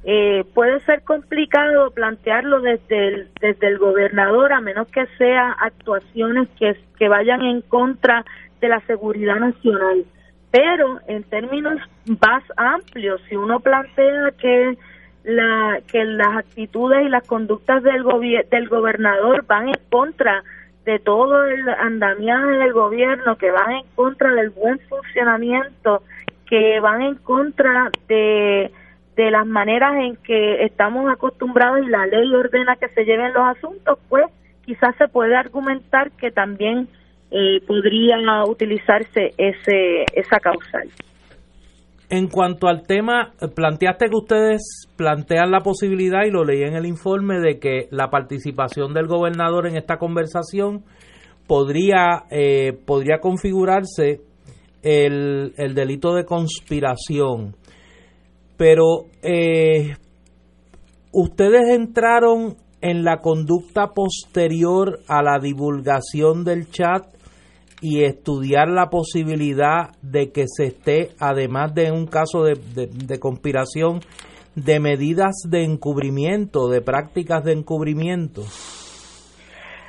eh, puede ser complicado plantearlo desde el, desde el gobernador a menos que sea actuaciones que, que vayan en contra de la seguridad nacional. Pero en términos más amplios, si uno plantea que la que las actitudes y las conductas del del gobernador van en contra de todo el andamiaje del gobierno, que van en contra del buen funcionamiento, que van en contra de de las maneras en que estamos acostumbrados y la ley ordena que se lleven los asuntos, pues quizás se puede argumentar que también eh, podría utilizarse ese esa causal. En cuanto al tema, planteaste que ustedes plantean la posibilidad, y lo leí en el informe, de que la participación del gobernador en esta conversación podría, eh, podría configurarse el, el, delito de conspiración. Pero eh, ustedes entraron en la conducta posterior a la divulgación del chat y estudiar la posibilidad de que se esté, además de un caso de, de, conspiración, de medidas de encubrimiento, de prácticas de encubrimiento?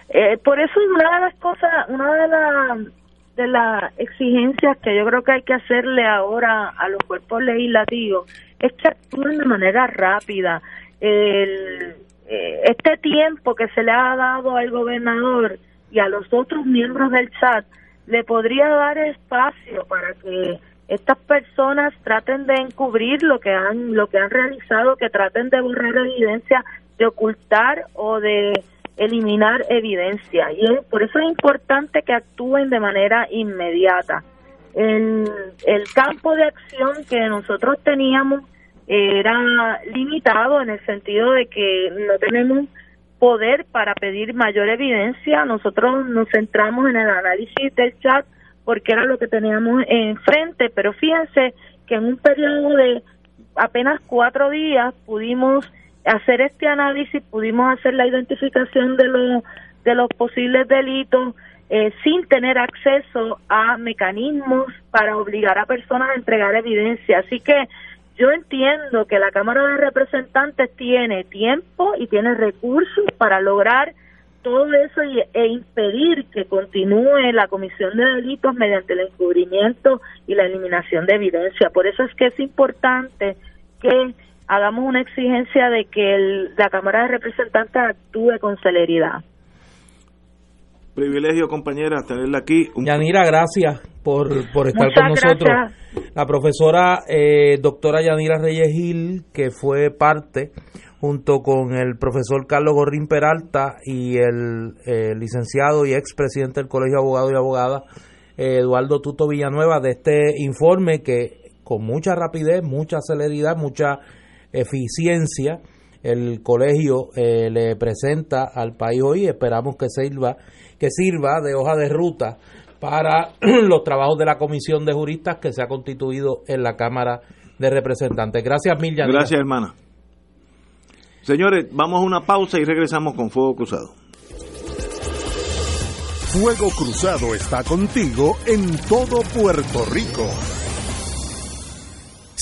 Eh, por eso una de las cosas, una de las de las exigencias que yo creo que hay que hacerle ahora a los cuerpos legislativos es que actúen de manera rápida. El, eh, este tiempo que se le ha dado al gobernador y a los otros miembros del chat le podría dar espacio para que estas personas traten de encubrir lo que han lo que han realizado, que traten de borrar evidencia, de ocultar o de eliminar evidencia y por eso es importante que actúen de manera inmediata. El, el campo de acción que nosotros teníamos era limitado en el sentido de que no tenemos poder para pedir mayor evidencia. Nosotros nos centramos en el análisis del chat porque era lo que teníamos enfrente, pero fíjense que en un periodo de apenas cuatro días pudimos hacer este análisis, pudimos hacer la identificación de los de los posibles delitos eh, sin tener acceso a mecanismos para obligar a personas a entregar evidencia. Así que yo entiendo que la Cámara de Representantes tiene tiempo y tiene recursos para lograr todo eso y, e impedir que continúe la comisión de delitos mediante el encubrimiento y la eliminación de evidencia. Por eso es que es importante que hagamos una exigencia de que la Cámara de Representantes actúe con celeridad. Privilegio, compañera, tenerla aquí. Yanira, gracias por, por estar con nosotros. La profesora eh, doctora Yanira Reyes Gil, que fue parte, junto con el profesor Carlos Gorrín Peralta y el eh, licenciado y expresidente del Colegio de Abogados y Abogadas, eh, Eduardo Tuto Villanueva, de este informe que con mucha rapidez, mucha celeridad, mucha eficiencia, el colegio le presenta al país hoy. Esperamos que sirva, que sirva de hoja de ruta para los trabajos de la comisión de juristas que se ha constituido en la Cámara de Representantes. Gracias, Miriam. Gracias, hermana. Señores, vamos a una pausa y regresamos con Fuego Cruzado. Fuego Cruzado está contigo en todo Puerto Rico.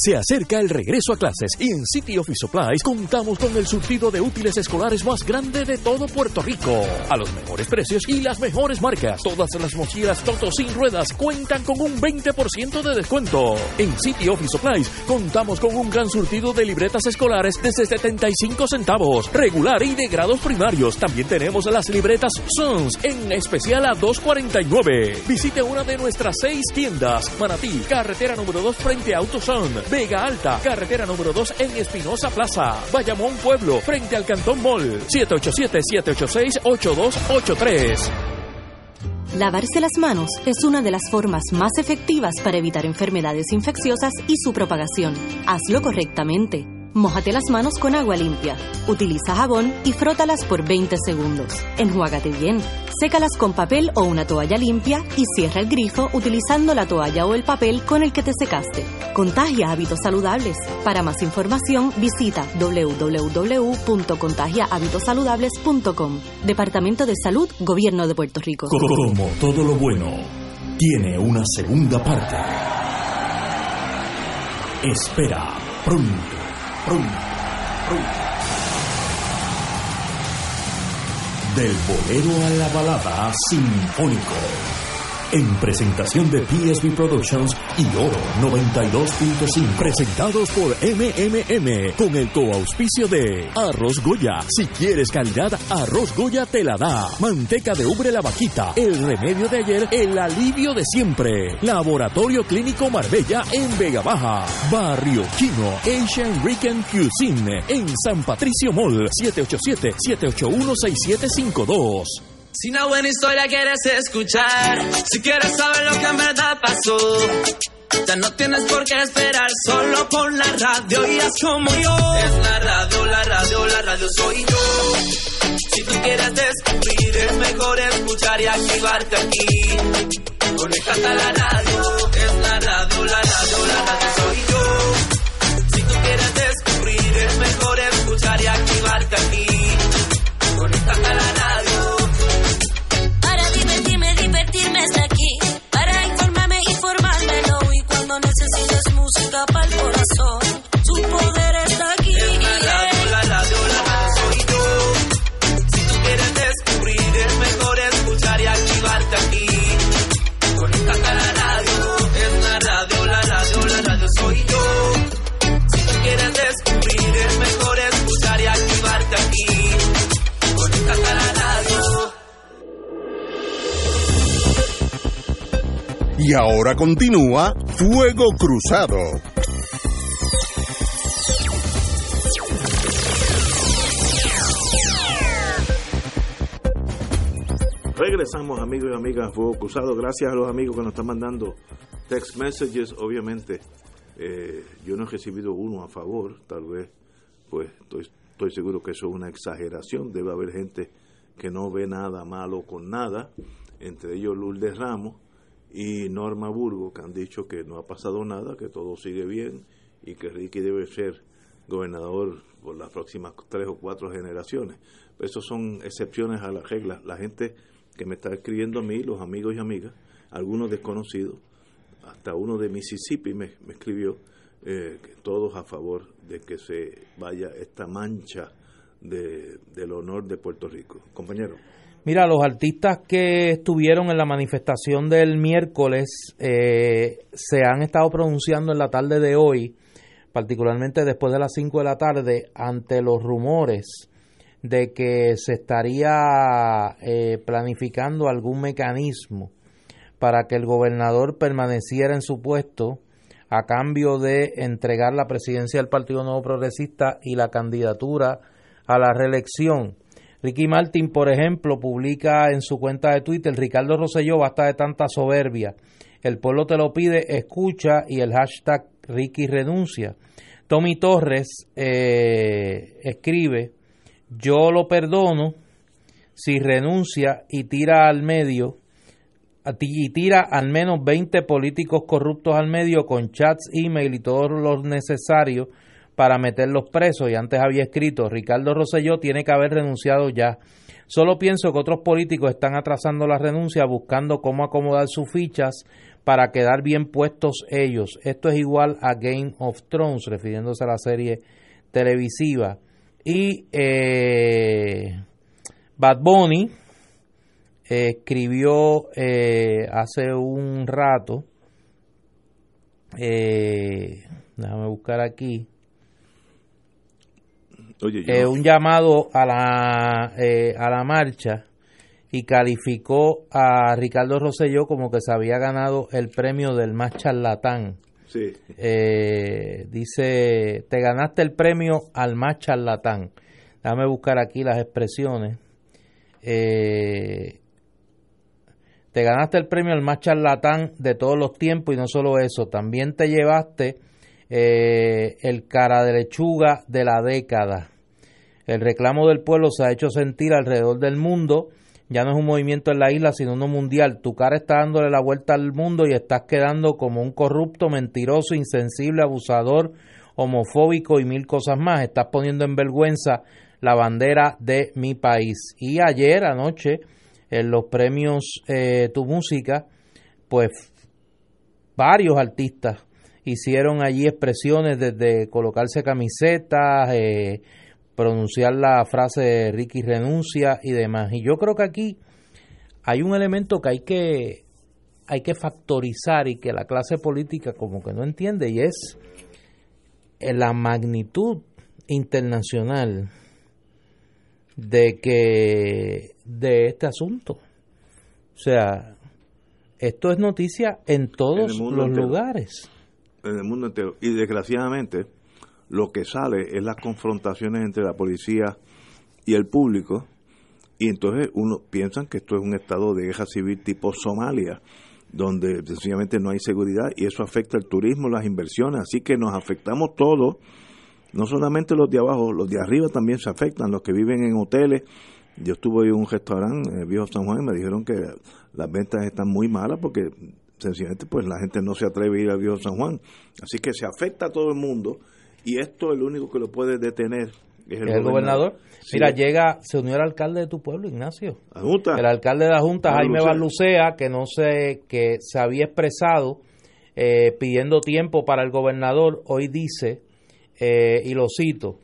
Se acerca el regreso a clases y en City Office Supplies contamos con el surtido de útiles escolares más grande de todo Puerto Rico. A los mejores precios y las mejores marcas. Todas las mochilas Toto sin ruedas cuentan con un 20% de descuento. En City Office Supplies contamos con un gran surtido de libretas escolares desde 75 centavos, regular y de grados primarios. También tenemos las libretas Sons en especial a 2.49. Visite una de nuestras seis tiendas. Manatí, carretera número 2 frente a AutoZone. Vega Alta, carretera número 2 en Espinosa Plaza. Bayamón Pueblo, frente al Cantón Mall. 787-786-8283. Lavarse las manos es una de las formas más efectivas para evitar enfermedades infecciosas y su propagación. Hazlo correctamente. Mójate las manos con agua limpia. Utiliza jabón y frótalas por 20 segundos. Enjuágate bien. Sécalas con papel o una toalla limpia y cierra el grifo utilizando la toalla o el papel con el que te secaste. Contagia hábitos saludables. Para más información visita www.contagiahabitosaludables.com. Departamento de Salud, Gobierno de Puerto Rico. Como todo lo bueno, tiene una segunda parte. Espera pronto del bolero a la balada sinfónico en presentación de PSB Productions y Oro 92.5. Presentados por MMM con el coauspicio de Arroz Goya. Si quieres calidad, Arroz Goya te la da. Manteca de ubre la vaquita. El remedio de ayer, el alivio de siempre. Laboratorio Clínico Marbella en Vega Baja. Barrio Chino Asian Rican Cuisine en San Patricio Mall 787 781 6752. Si una buena historia quieres escuchar, si quieres saber lo que en verdad pasó, Ya no tienes por qué esperar, solo pon la radio y como yo. Es la radio, la radio, la radio soy yo. Si tú quieres descubrir, es mejor escuchar y activarte aquí. Conéctate a la radio, es la radio, la radio, la radio soy yo. Si tú quieres descubrir, es mejor escuchar y activarte aquí. Y ahora continúa Fuego Cruzado. Regresamos amigos y amigas Fuego Cruzado. Gracias a los amigos que nos están mandando text messages. Obviamente, eh, yo no he recibido uno a favor. Tal vez, pues estoy, estoy seguro que eso es una exageración. Debe haber gente que no ve nada malo con nada. Entre ellos Lourdes Ramos y Norma Burgo, que han dicho que no ha pasado nada, que todo sigue bien y que Ricky debe ser gobernador por las próximas tres o cuatro generaciones. Esos son excepciones a la regla. La gente que me está escribiendo a mí, los amigos y amigas, algunos desconocidos, hasta uno de Mississippi me, escribió, eh, todos a favor de que se vaya esta mancha de, del honor de Puerto Rico. Compañero. Mira, los artistas que estuvieron en la manifestación del miércoles eh, se han estado pronunciando en la tarde de hoy, particularmente después de las 5 de la tarde, ante los rumores de que se estaría eh, planificando algún mecanismo para que el gobernador permaneciera en su puesto a cambio de entregar la presidencia del Partido Nuevo Progresista y la candidatura a la reelección. Ricky Martin, por ejemplo, publica en su cuenta de Twitter, Ricardo Rosselló basta de tanta soberbia. El pueblo te lo pide, escucha y el hashtag Ricky renuncia. Tommy Torres eh, escribe, yo lo perdono si renuncia y tira al medio y tira al menos 20 políticos corruptos al medio con chats, email y todo lo necesario para meterlos presos. Y antes había escrito, Ricardo Rosselló tiene que haber renunciado ya. Solo pienso que otros políticos están atrasando la renuncia buscando cómo acomodar sus fichas para quedar bien puestos ellos. Esto es igual a Game of Thrones, refiriéndose a la serie televisiva. Y eh, Bad Bunny eh, escribió eh, hace un rato, eh, déjame buscar aquí, Oye, yo- eh, un llamado a la, eh, a la marcha y calificó a Ricardo Rosselló como que se había ganado el premio del más charlatán. sí, Eh, dice, te ganaste el premio al más charlatán. Déjame buscar aquí las expresiones. Eh, te ganaste el premio al más charlatán de todos los tiempos y no solo eso, también te llevaste eh, el cara de lechuga de la década. El reclamo del pueblo se ha hecho sentir alrededor del mundo. Ya no es un movimiento en la isla, sino uno mundial. Tu cara está dándole la vuelta al mundo y estás quedando como un corrupto, mentiroso, insensible, abusador, homofóbico y mil cosas más. Estás poniendo en vergüenza la bandera de mi país. Y ayer, anoche, en los premios eh, Tu Música, pues varios artistas hicieron allí expresiones desde colocarse camisetas, eh, pronunciar la frase de Ricky renuncia y demás. Y yo creo que aquí hay un elemento que hay que hay que factorizar y que la clase política como que no entiende y es eh, la magnitud internacional de que de este asunto. O sea, esto es noticia en todos En los entero. lugares. en el mundo entero. Y desgraciadamente, lo que sale es las confrontaciones entre la policía y el público. Y entonces uno piensan que esto es un estado de guerra civil tipo Somalia, donde sencillamente no hay seguridad y eso afecta el turismo, las inversiones, así que nos afectamos todos, no solamente los de abajo, los de arriba también se afectan, los que viven en hoteles. Yo estuve en un restaurante en el Viejo San Juan y me dijeron que las ventas están muy malas porque sencillamente pues la gente no se atreve a ir al Viejo San Juan. Así que se afecta a todo el mundo y esto el único que lo puede detener es el, el gobernador. Sí. Mira, llega, se unió el alcalde de tu pueblo, Ignacio. La Junta. El alcalde de la Junta, Jaime Lucea. Barlucea, que no sé, que se había expresado eh, pidiendo tiempo para el gobernador, hoy dice, eh, y lo cito,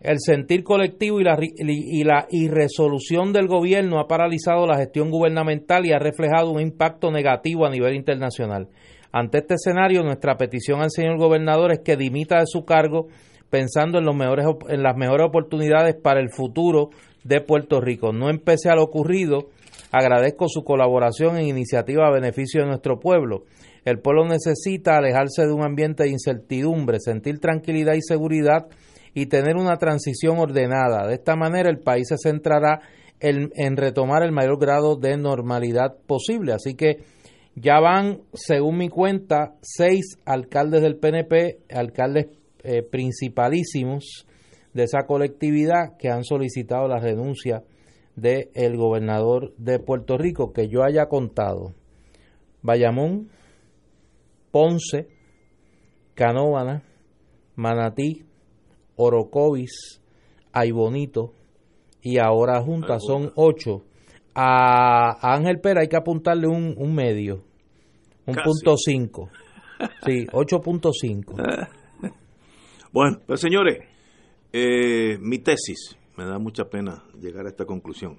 el sentir colectivo y la, y la irresolución del gobierno ha paralizado la gestión gubernamental y ha reflejado un impacto negativo a nivel internacional. Ante este escenario, nuestra petición al señor gobernador es que dimita de su cargo pensando en, los mejores, en las mejores oportunidades para el futuro de Puerto Rico. No empecé a lo ocurrido, agradezco su colaboración en iniciativa a beneficio de nuestro pueblo. El pueblo necesita alejarse de un ambiente de incertidumbre, sentir tranquilidad y seguridad y tener una transición ordenada. De esta manera el país se centrará en, en retomar el mayor grado de normalidad posible. Así que ya van, según mi cuenta, seis alcaldes del PNP, alcaldes eh, principalísimos de esa colectividad que han solicitado la renuncia del gobernador de Puerto Rico, que yo haya contado. Bayamón, Ponce, Canóvana, Manatí, Orocovis, Aybonito y ahora Junta son ocho. A, a Ángel Pera hay que apuntarle un, un medio, un Casi. punto cinco. Sí, 8.5. Bueno, pues señores, eh, mi tesis, me da mucha pena llegar a esta conclusión.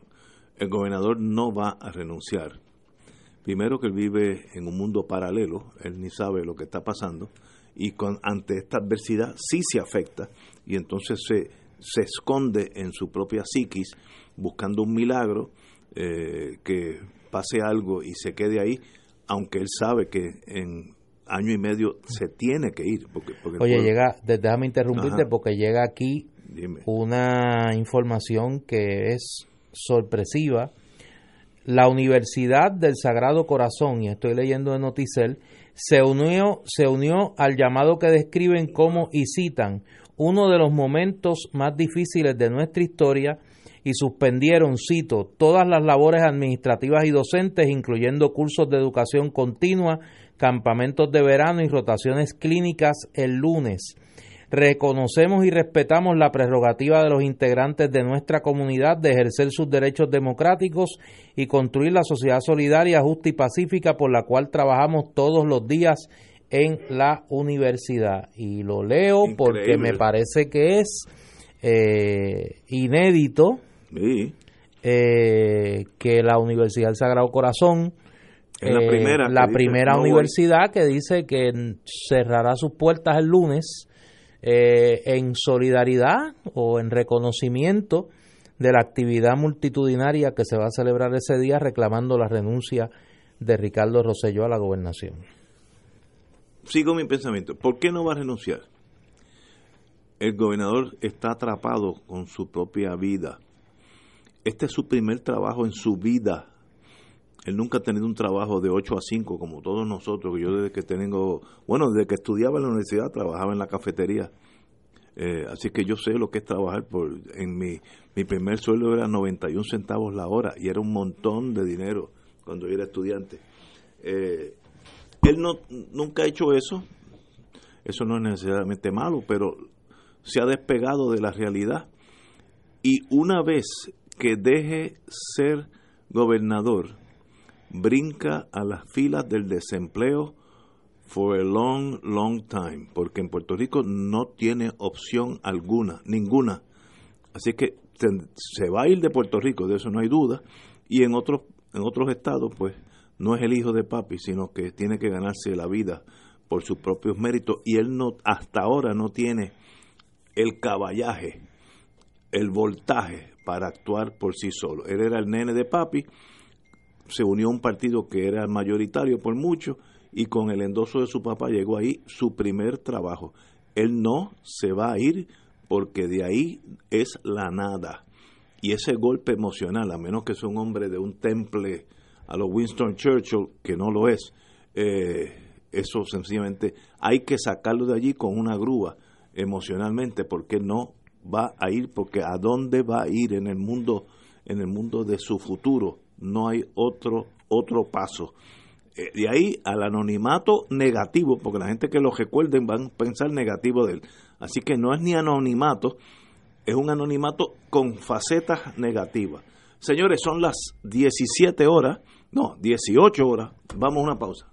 El gobernador no va a renunciar. Primero que él vive en un mundo paralelo, él ni sabe lo que está pasando, y con, ante esta adversidad sí se afecta, y entonces se, se esconde en su propia psiquis buscando un milagro, eh, que pase algo y se quede ahí, aunque él sabe que en año y medio se tiene que ir. Porque, porque Oye, pueblo- llega, déjame interrumpirte Ajá. porque llega aquí Dime. una información que es sorpresiva. La Universidad del Sagrado Corazón, y estoy leyendo de Noticel, se unió, se unió al llamado que describen como, y citan, uno de los momentos más difíciles de nuestra historia y suspendieron, cito, todas las labores administrativas y docentes, incluyendo cursos de educación continua, campamentos de verano y rotaciones clínicas el lunes. Reconocemos y respetamos la prerrogativa de los integrantes de nuestra comunidad de ejercer sus derechos democráticos y construir la sociedad solidaria, justa y pacífica por la cual trabajamos todos los días en la universidad. Y lo leo porque me parece que es eh, inédito Sí. eh, que la Universidad del Sagrado Corazón Es la eh, primera la primera universidad que dice que cerrará sus puertas el lunes eh, en solidaridad o en reconocimiento de la actividad multitudinaria que se va a celebrar ese día reclamando la renuncia de Ricardo Rosselló a la gobernación. Sigo mi pensamiento. ¿Por qué no va a renunciar? El gobernador está atrapado con su propia vida. Este es su primer trabajo en su vida. Él nunca ha tenido un trabajo de 8 a 5 como todos nosotros, que yo desde que tengo, bueno, desde que estudiaba en la universidad trabajaba en la cafetería. Eh, así que yo sé lo que es trabajar por en mi mi primer sueldo era 91 centavos la hora y era un montón de dinero cuando yo era estudiante. Eh, él no nunca ha hecho eso. Eso no es necesariamente malo, pero se ha despegado de la realidad. Y una vez que deje ser gobernador, brinca a las filas del desempleo for a long, long time, porque en Puerto Rico no tiene opción alguna, ninguna. Así que se, va a ir de Puerto Rico, de eso no hay duda, y en otros en otros estados, pues no es el hijo de papi, sino que tiene que ganarse la vida por sus propios méritos, y él no hasta ahora no tiene el caballaje, el voltaje para actuar por sí solo. Él era el nene de papi, se unió a un partido que era mayoritario por mucho y con el endoso de su papá llegó ahí su primer trabajo. Él no se va a ir porque de ahí es la nada. Y ese golpe emocional, a menos que sea un hombre de un temple a los Winston Churchill, que no lo es, eh, eso sencillamente hay que sacarlo de allí con una grúa emocionalmente porque no va a ir porque a dónde va a ir en el mundo en el mundo de su futuro no hay otro otro paso. Eh, de ahí al anonimato negativo porque la gente que lo recuerden van a pensar negativo de él. Así que no es ni anonimato es un anonimato con facetas negativas. Señores son las 17 horas no 18 horas. Vamos a una pausa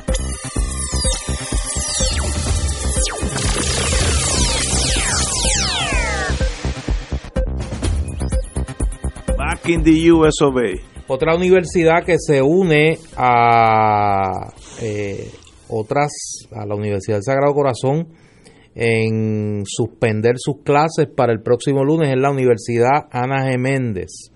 In the. Otra universidad que se une a eh, otras, a la Universidad del Sagrado Corazón, en suspender sus clases para el próximo lunes es la Universidad Ana G. Méndez.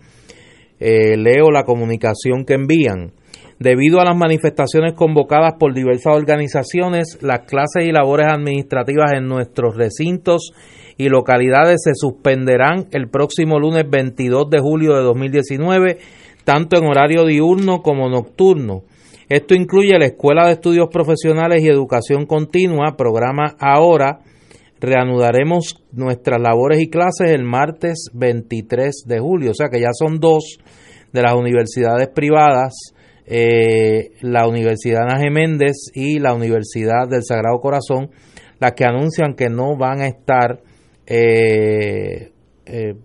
Eh, leo la comunicación que envían. Debido a las manifestaciones convocadas por diversas organizaciones, las clases y labores administrativas en nuestros recintos y localidades se suspenderán el próximo lunes 22 de julio de 2019, tanto en horario diurno como nocturno. Esto incluye la Escuela de Estudios Profesionales y Educación Continua, programa Ahora. Reanudaremos nuestras labores y clases el martes 23 de julio, o sea que ya son dos de las universidades privadas, eh, la Universidad Ana. Méndez y la Universidad del Sagrado Corazón, las que anuncian que no van a estar eh, eh,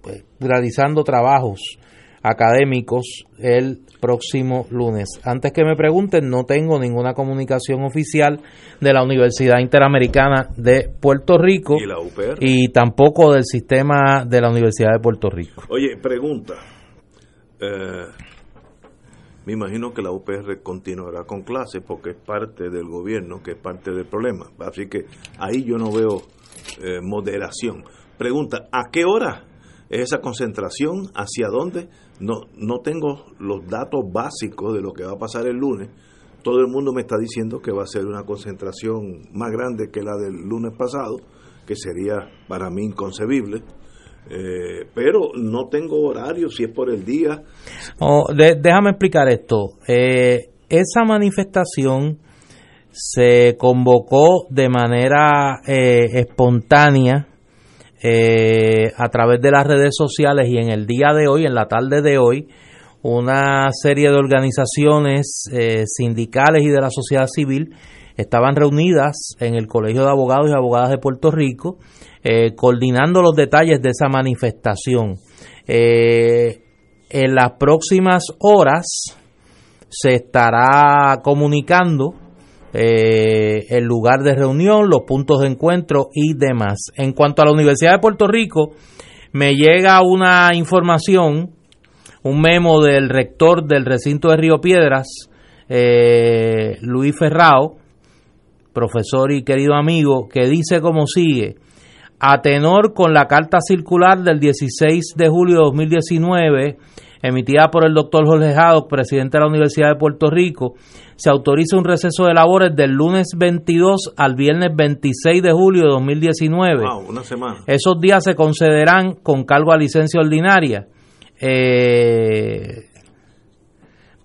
pues, realizando trabajos académicos el próximo lunes. Antes que me pregunten, no tengo ninguna comunicación oficial de la Universidad Interamericana de Puerto Rico ¿Y la UPR? y tampoco del sistema de la Universidad de Puerto Rico. Oye, pregunta. Eh, me imagino que la UPR continuará con clases porque es parte del gobierno, que es parte del problema. Así que ahí yo no veo eh, moderación. Pregunta, ¿a qué hora es esa concentración? ¿Hacia dónde? No, no tengo los datos básicos de lo que va a pasar el lunes, todo el mundo me está diciendo que va a ser una concentración más grande que la del lunes pasado, que sería para mí inconcebible. Eh, pero no tengo horario, si es por el día. Oh, déjame explicar esto. Eh, esa manifestación se convocó de manera eh, espontánea eh, a través de las redes sociales y en el día de hoy, en la tarde de hoy, una serie de organizaciones eh, sindicales y de la sociedad civil estaban reunidas en el Colegio de Abogados y Abogadas de Puerto Rico, eh, coordinando los detalles de esa manifestación. En las próximas horas se estará comunicando eh, el lugar de reunión, los puntos de encuentro y demás. En cuanto a la Universidad de Puerto Rico, me llega una información, un memo del rector del recinto de Río Piedras, eh, Luis Ferrao, profesor y querido amigo, que dice como sigue, a tenor con la carta circular del 16 de julio de 2019, emitida por el doctor Jorge Haddock, presidente de la Universidad de Puerto Rico, se autoriza un receso de labores del lunes 22 al viernes 26 de julio de 2019. Wow, una semana. Esos días se concederán con cargo a licencia ordinaria. Eh,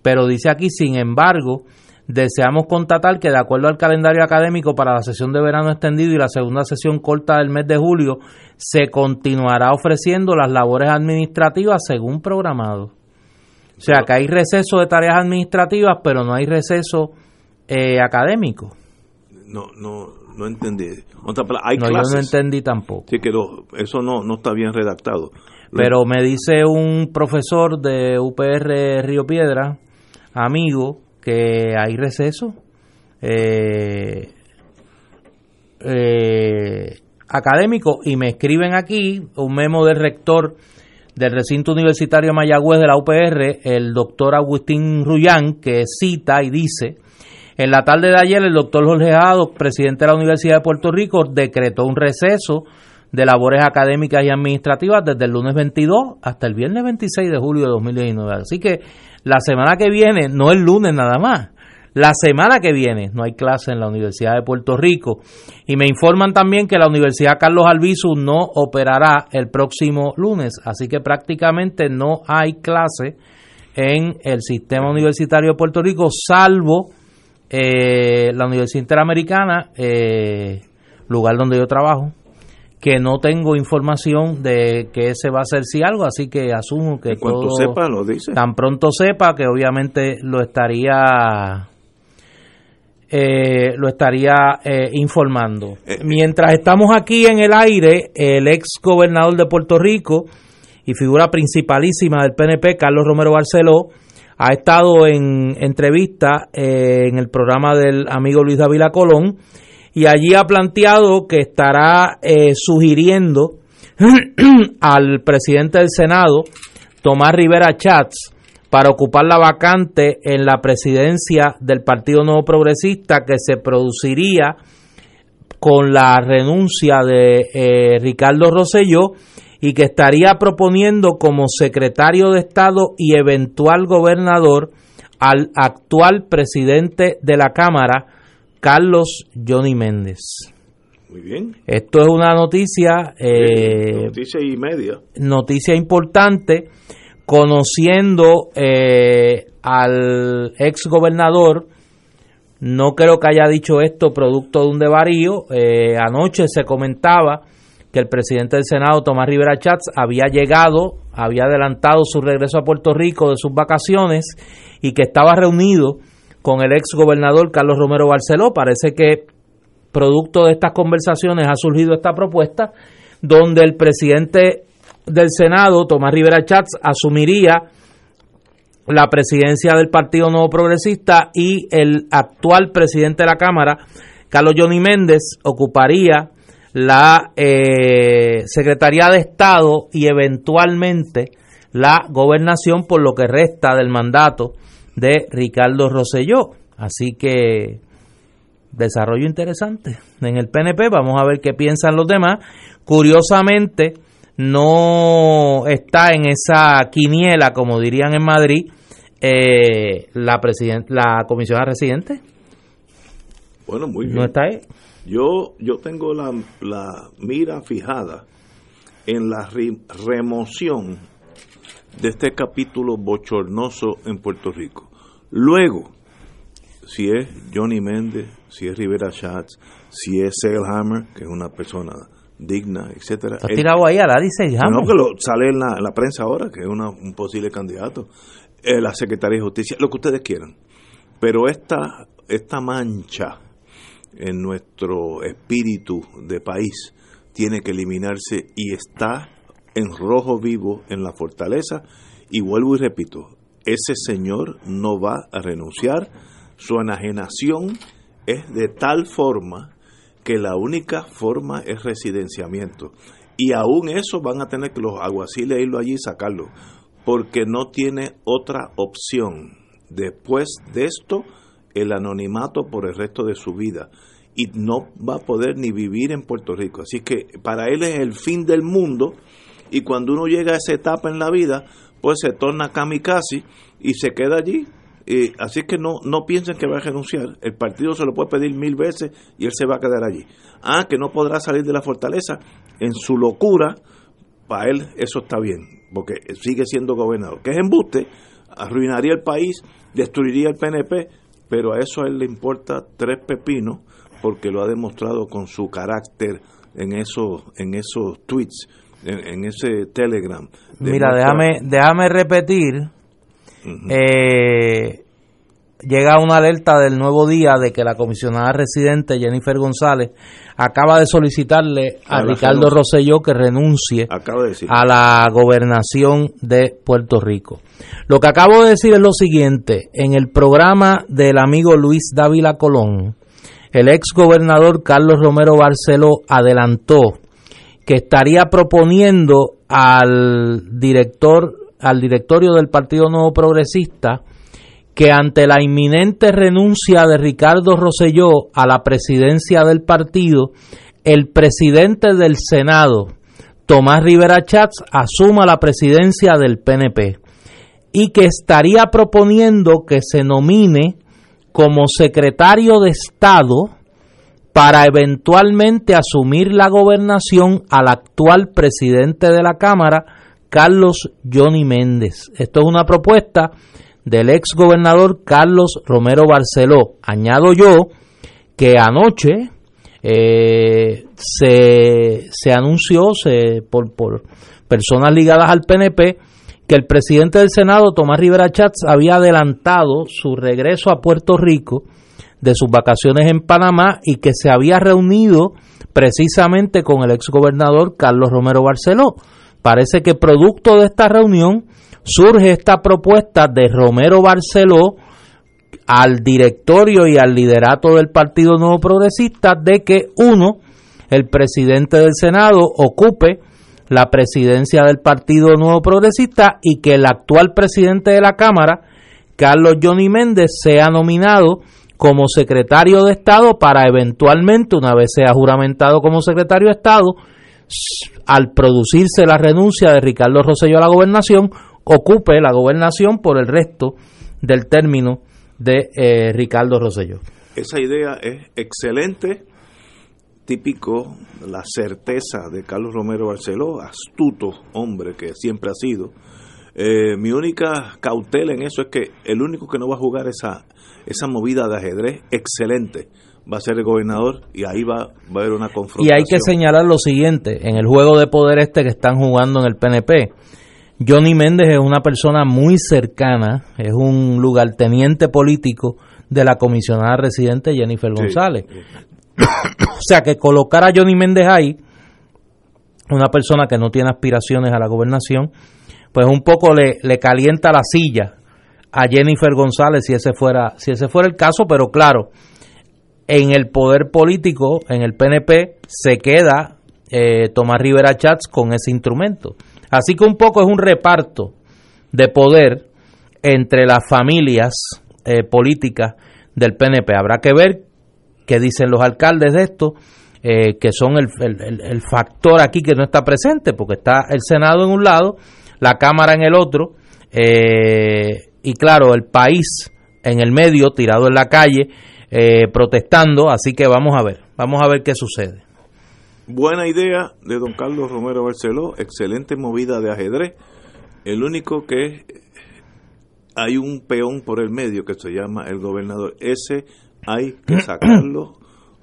pero dice aquí, sin embargo, deseamos constatar que de acuerdo al calendario académico para la sesión de verano extendido y la segunda sesión corta del mes de julio, se continuará ofreciendo las labores administrativas según programado. O sea, que hay receso de tareas administrativas, pero no hay receso eh, académico. No, no, no entendí. Hay No, yo no entendí tampoco. Sí, que lo- eso no, no está bien redactado. Lo- Pero me dice un profesor de UPR Río Piedra, amigo, que hay receso eh, eh, académico y me escriben aquí un memo del rector del recinto universitario Mayagüez de la UPR, el doctor Agustín Rullán, que cita y dice, en la tarde de ayer el doctor Jorge Jado, presidente de la Universidad de Puerto Rico, decretó un receso de labores académicas y administrativas desde el lunes 22 hasta el viernes 26 de julio de 2019. Así que la semana que viene, no el lunes nada más, la semana que viene no hay clase en la Universidad de Puerto Rico. Y me informan también que la Universidad Carlos Albizu no operará el próximo lunes. Así que prácticamente no hay clase en el sistema universitario de Puerto Rico, salvo eh, la Universidad Interamericana, eh, lugar donde yo trabajo, que no tengo información de que se va a hacer si algo, así que asumo que todo- sepa, lo dice. tan pronto sepa que obviamente lo estaría eh, lo estaría eh, informando. Mientras estamos aquí en el aire, el ex gobernador de Puerto Rico y figura principalísima del PNP, Carlos Romero Barceló, ha estado en entrevista eh, en el programa del amigo Luis Davila Colón y allí ha planteado que estará eh, sugiriendo al presidente del Senado, Tomás Rivera Chats, para ocupar la vacante en la presidencia del Partido Nuevo Progresista que se produciría con la renuncia de eh, Ricardo Rosselló y que estaría proponiendo como secretario de Estado y eventual gobernador al actual presidente de la Cámara, Carlos Johnny Méndez. Muy bien. Esto es una noticia, eh, Noticia y media. noticia importante, conociendo eh, al ex gobernador. No creo que haya dicho esto producto de un devarío. Eh, anoche se comentaba que el presidente del Senado, Tomás Rivera Chats, había llegado, había adelantado su regreso a Puerto Rico de sus vacaciones y que estaba reunido con el ex gobernador Carlos Romero Barceló. Parece que producto de estas conversaciones ha surgido esta propuesta donde el presidente del Senado, Tomás Rivera Chats, asumiría la presidencia del Partido Nuevo Progresista y el actual presidente de la Cámara, Carlos Johnny Méndez, ocuparía la eh, Secretaría de Estado y eventualmente la gobernación por lo que resta del mandato de Ricardo Rosselló. Así que desarrollo interesante en el PNP. Vamos a ver qué piensan los demás. Curiosamente, no está en esa quiniela, como dirían en Madrid, eh, la la comisionada residente. Bueno, muy bien. ¿No está ahí? Yo, yo tengo la, la mira fijada en la re- remoción de este capítulo bochornoso en Puerto Rico. Luego, si es Johnny Méndez, si es Rivera Schatz, si es Segelhammer, que es una persona digna, etcétera. Está El- tirado ahí a la dice no, que lo, sale en la, en la prensa ahora, que es una- un posible candidato. Eh, la Secretaría de Justicia, lo que ustedes quieran. Pero esta, esta mancha en nuestro espíritu de país tiene que eliminarse y está en rojo vivo en la fortaleza. Y vuelvo y repito, ese señor no va a renunciar. Su enajenación es de tal forma que la única forma es residenciamiento. Y aún eso van a tener que los aguaciles irlo allí y sacarlo, porque no tiene otra opción. Después de esto, el anonimato por el resto de su vida. Y no va a poder ni vivir en Puerto Rico. Así que para él es el fin del mundo. Y cuando uno llega a esa etapa en la vida, pues se torna kamikaze y se queda allí. Eh, así que no, no piensen que va a renunciar. El partido se lo puede pedir mil veces y él se va a quedar allí. Ah, que no podrá salir de la fortaleza. En su locura, para él eso está bien, porque sigue siendo gobernador. Que es embuste, arruinaría el país, destruiría el PNP, pero a eso a él le importa tres pepinos, porque lo ha demostrado con su carácter en esos, en esos tweets, en, en ese telegram. Mira, déjame, déjame repetir. Eh, llega una alerta del nuevo día de que la comisionada residente Jennifer González acaba de solicitarle a Ricardo. Rosselló que renuncie de decir. a la gobernación de Puerto Rico. Lo que acabo de decir es lo siguiente, en el programa del amigo Luis Dávila Colón, el ex gobernador Carlos Romero Barceló adelantó que estaría proponiendo al director al directorio del Partido Nuevo Progresista que ante la inminente renuncia de Ricardo Rosselló a la presidencia del partido, el presidente del Senado, Tomás Rivera Chats, asuma la presidencia del PNP y que estaría proponiendo que se nomine como secretario de Estado para eventualmente asumir la gobernación al actual presidente de la Cámara, Carlos Johnny Méndez. Esto es una propuesta del ex gobernador Carlos Romero Barceló. Añado yo que anoche eh, se, se anunció por, por personas ligadas al PNP que el presidente del Senado, Tomás Rivera Chats, había adelantado su regreso a Puerto Rico de sus vacaciones en Panamá y que se había reunido precisamente con el exgobernador Carlos Romero Barceló. Parece que producto de esta reunión surge esta propuesta de Romero Barceló al directorio y al liderato del Partido Nuevo Progresista de que uno, el presidente del Senado, ocupe la presidencia del Partido Nuevo Progresista y que el actual presidente de la Cámara, Carlos Johnny Méndez, sea nominado como secretario de Estado para eventualmente, una vez sea juramentado como secretario de Estado, al producirse la renuncia de Ricardo Rosselló a la gobernación, ocupe la gobernación por el resto del término de eh, Ricardo Rosselló. Esa idea es excelente, típico la certeza de Carlos Romero Barceló, astuto hombre que siempre ha sido. Eh, mi única cautela en eso es que el único que no va a jugar esa, esa movida de ajedrez excelente va a ser el gobernador y ahí va, va a haber una Y confrontación. hay que señalar lo siguiente, en el juego de poder este que están jugando en el PNP, Johnny Méndez es una persona muy cercana, es un lugarteniente político de la comisionada residente Jennifer Sí. González. o sea que colocar a Johnny Méndez ahí, una persona que no tiene aspiraciones a la gobernación, pues un poco le, le calienta la silla a Jennifer González si ese fuera, si ese fuera el caso, pero claro, en el poder político, en el PNP, se queda eh, Tomás Rivera Chats con ese instrumento. Así que un poco es un reparto de poder entre las familias eh, políticas del PNP. Habrá que ver qué dicen los alcaldes de esto, eh, que son el, el- el- factor aquí que no está presente, porque está el Senado en un lado, la Cámara en el otro, eh, y claro, el país en el medio, tirado en la calle, eh, protestando, así que vamos a ver, vamos a ver qué sucede. Buena idea de don Carlos Romero Barceló, excelente movida de ajedrez. El único que hay un peón por el medio que se llama el gobernador. Ese hay que sacarlo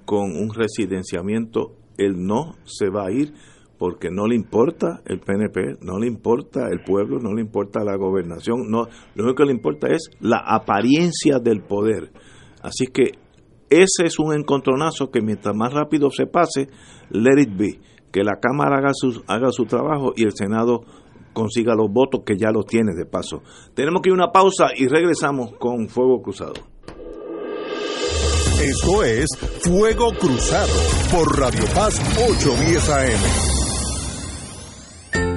con un residenciamiento. Él no se va a ir porque no le importa el PNP, no le importa el pueblo, no le importa la gobernación, lo único que le importa es la apariencia del poder. Así que ese es un encontronazo que mientras más rápido se pase, let it be, que la Cámara haga su, haga su trabajo y el Senado consiga los votos que ya los tiene de paso. Tenemos que ir a una pausa y regresamos con Fuego Cruzado. Esto es Fuego Cruzado por Radio Paz 810 AM.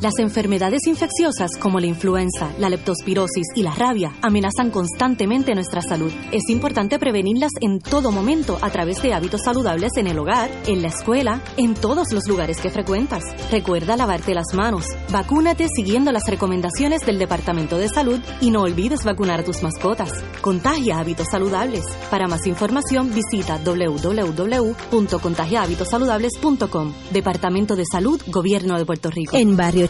Las enfermedades infecciosas como la influenza, la leptospirosis y la rabia amenazan constantemente nuestra salud. Es importante prevenirlas en todo momento a través de hábitos saludables en el hogar, en la escuela, en todos los lugares que frecuentas. Recuerda lavarte las manos, vacúnate siguiendo las recomendaciones del Departamento de Salud y no olvides vacunar a tus mascotas. Contagia hábitos saludables. Para más información visita www.contagiahabitosaludables.com. Departamento de Salud, Gobierno de Puerto Rico. En Barrio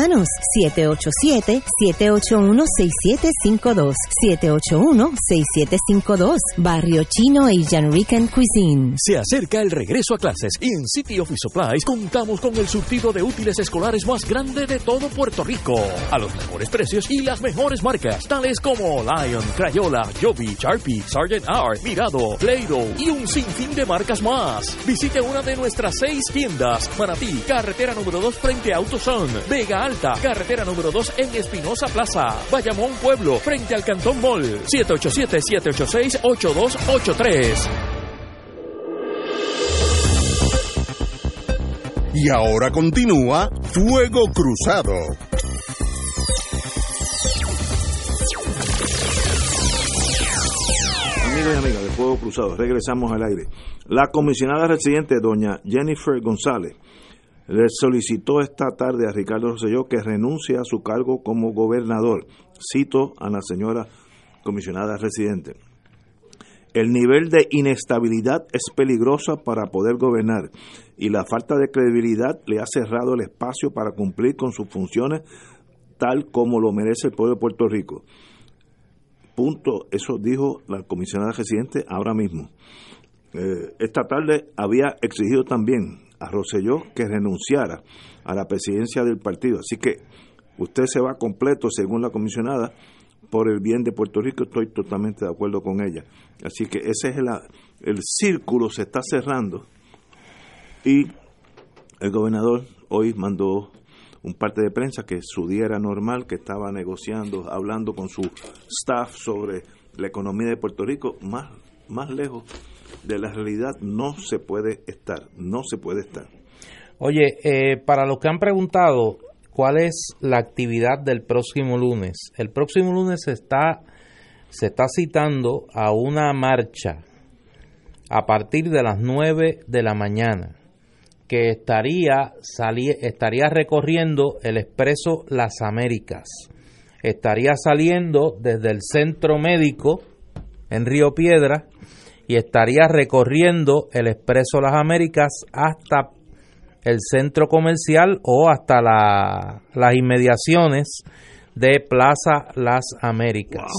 Llámanos 787-781-6752. 781-6752. Barrio Chino Asian Rican Cuisine. Se acerca el regreso a clases y en City Office Supplies contamos con el surtido de útiles escolares más grande de todo Puerto Rico. A los mejores precios y las mejores marcas, tales como Lion, Crayola, Joby, Sharpie, Sargent Art, Mirado, Play-Doh y un sinfín de marcas más. Visite una de nuestras seis tiendas. Manatí, carretera número 2 frente a Autoson. Vega Alta, carretera número 2 en Espinosa Plaza. Bayamón Pueblo, frente al Cantón Mall. 787-786-8283. Y ahora continúa Fuego Cruzado. Amigos y amigas de Fuego Cruzado, regresamos al aire. La comisionada residente, doña Jennifer González, le solicitó esta tarde a Ricardo Rosselló que renuncie a su cargo como gobernador. Cito a la señora comisionada residente. El nivel de inestabilidad es peligrosa para poder gobernar y la falta de credibilidad le ha cerrado el espacio para cumplir con sus funciones tal como lo merece el pueblo de Puerto Rico. Punto, eso dijo la comisionada residente ahora mismo. Eh, esta tarde había exigido también a Rosselló que renunciara a la presidencia del partido. Así que usted se va completo, según la comisionada, por el bien de Puerto Rico. Estoy totalmente de acuerdo con ella. Así que ese es la, el círculo, se está cerrando. Y el gobernador hoy mandó un parte de prensa que su día era normal, que estaba negociando, hablando con su staff sobre la economía de Puerto Rico, más, más lejos de la realidad no se puede estar, no se puede estar. Oye, eh, para los que han preguntado cuál es la actividad del próximo lunes, el próximo lunes se está, se está citando a una marcha a partir de las 9 de la mañana que estaría, salí, estaría recorriendo el expreso Las Américas. Estaría saliendo desde el centro médico en Río Piedra y estaría recorriendo el expreso Las Américas hasta el centro comercial o hasta la, las inmediaciones de Plaza Las Américas.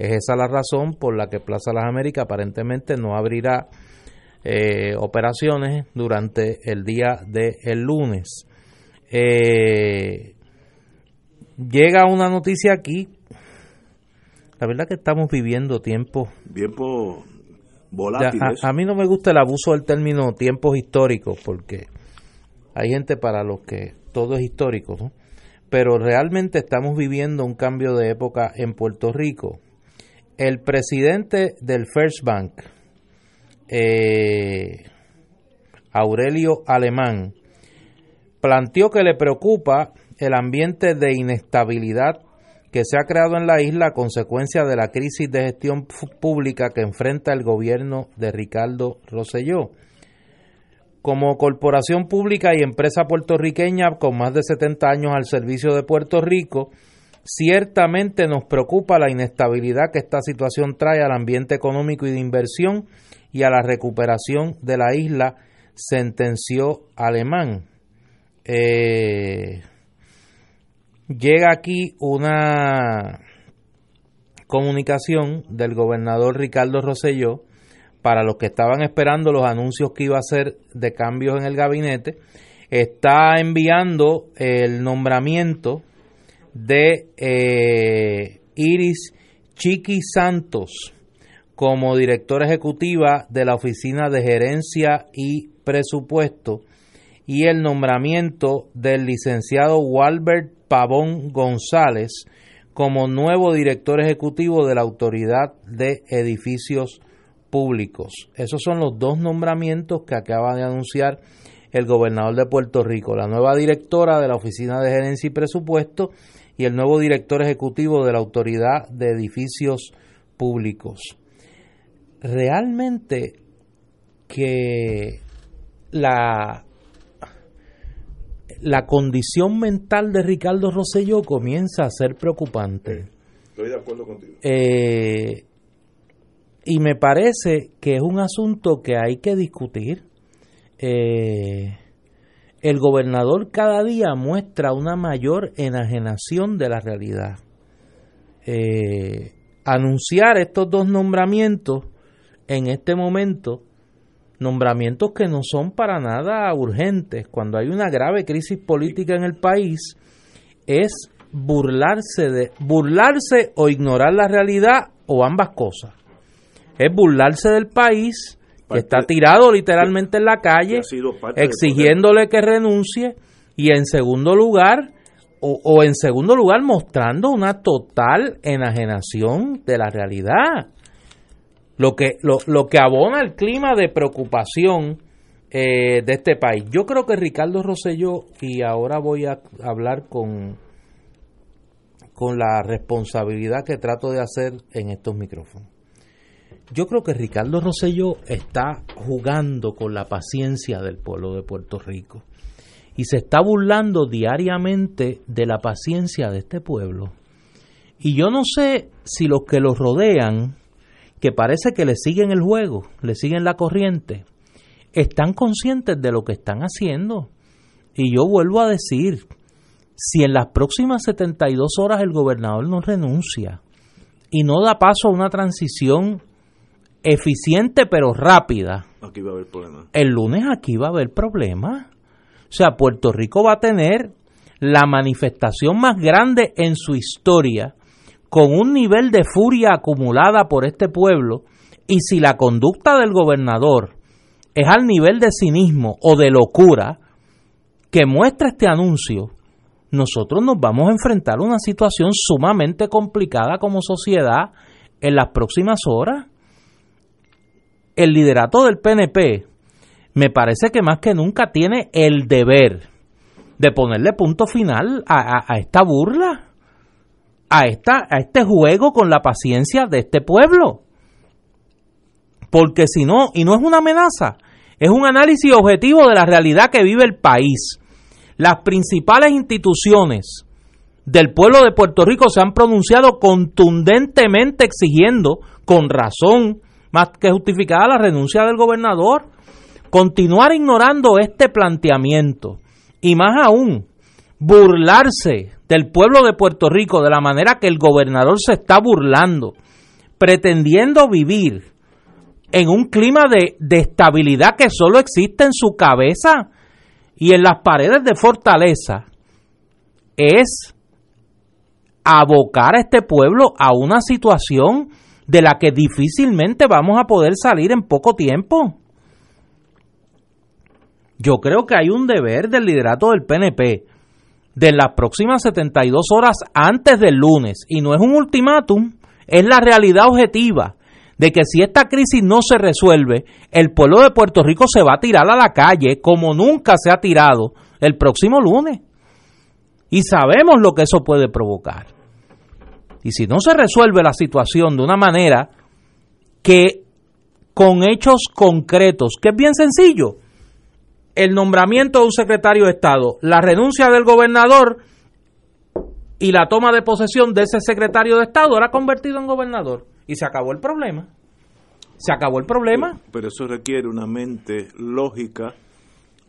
Es esa la razón por la que Plaza Las Américas aparentemente no abrirá eh, operaciones durante el día del el lunes. Eh, llega una noticia aquí. La verdad que estamos viviendo tiempos. Ya, a mí no me gusta el abuso del término tiempos históricos porque hay gente para los que todo es histórico, ¿no? Pero realmente estamos viviendo un cambio de época en Puerto Rico. El presidente del First Bank, eh, Aurelio Alemán, planteó que le preocupa el ambiente de inestabilidad que se ha creado en la isla a consecuencia de la crisis de gestión pública que enfrenta el gobierno de Ricardo Rosselló. Como corporación pública y empresa puertorriqueña con más de 70 años al servicio de Puerto Rico, ciertamente nos preocupa la inestabilidad que esta situación trae al ambiente económico y de inversión y a la recuperación de la isla, sentenció Alemán. Eh, llega aquí una comunicación del gobernador Ricardo Rosselló para los que estaban esperando los anuncios que iba a hacer de cambios en el gabinete, está enviando el nombramiento de eh, Iris Chiqui Santos como directora ejecutiva de la Oficina de Gerencia y Presupuesto y el nombramiento del licenciado Walbert Pavón González como nuevo director ejecutivo de la Autoridad de Edificios Públicos. Esos son los dos nombramientos que acaba de anunciar el gobernador de Puerto Rico, la nueva directora de la Oficina de Gerencia y Presupuesto y el nuevo director ejecutivo de la Autoridad de Edificios Públicos. Realmente que la la condición mental de Ricardo Rosselló comienza a ser preocupante. Estoy de acuerdo contigo. Eh, y me parece que es un asunto que hay que discutir. Eh, el gobernador cada día muestra una mayor enajenación de la realidad. Eh, anunciar estos dos nombramientos en este momento, nombramientos que no son para nada urgentes, cuando hay una grave crisis política en el país, es burlarse de burlarse o ignorar la realidad o ambas cosas. Es burlarse del país que está tirado literalmente en la calle, exigiéndole que renuncie y en segundo lugar o, o en segundo lugar mostrando una total enajenación de la realidad lo que lo, lo que abona el clima de preocupación eh, de este país. Yo creo que Ricardo Rosselló, y ahora voy a hablar con, con la responsabilidad que trato de hacer en estos micrófonos. Yo creo que Ricardo Rosselló está jugando con la paciencia del pueblo de Puerto Rico y se está burlando diariamente de la paciencia de este pueblo. Y yo no sé si los que los rodean, que parece que le siguen el juego, le siguen la corriente, están conscientes de lo que están haciendo. Y yo vuelvo a decir, si en las próximas 72 horas el gobernador no renuncia y no da paso a una transición eficiente pero rápida, Aquí va a haber el lunes aquí va a haber problemas. O sea, Puerto Rico va a tener la manifestación más grande en su historia, con un nivel de furia acumulada por este pueblo, y si la conducta del gobernador es al nivel de cinismo o de locura que muestra este anuncio, nosotros nos vamos a enfrentar a una situación sumamente complicada como sociedad en las próximas horas. El liderato del PNP me parece que más que nunca tiene el deber de ponerle punto final a, a- a esta burla, a, esta, a este juego con la paciencia de este pueblo. Porque si no, y no es una amenaza, es un análisis objetivo de la realidad que vive el país. Las principales instituciones del pueblo de Puerto Rico se han pronunciado contundentemente exigiendo, con razón más que justificada, la renuncia del gobernador. continuar ignorando este planteamiento y más aún burlarse del pueblo de Puerto Rico de la manera que el gobernador se está burlando, pretendiendo vivir en un clima de, de estabilidad que solo existe en su cabeza y en las paredes de fortaleza, es abocar a este pueblo a una situación de la que difícilmente vamos a poder salir en poco tiempo. Yo creo que hay un deber del liderato del PNP de las próximas 72 horas antes del lunes, y no es un ultimátum, es la realidad objetiva de que si esta crisis no se resuelve, el pueblo de Puerto Rico se va a tirar a la calle como nunca se ha tirado el próximo lunes. Y sabemos lo que eso puede provocar. Y si no se resuelve la situación de una manera que con hechos concretos, que es bien sencillo, el nombramiento de un secretario de Estado, la renuncia del gobernador y la toma de posesión de ese secretario de Estado era convertido en gobernador y se acabó el problema. Se acabó el problema. Pero eso requiere una mente lógica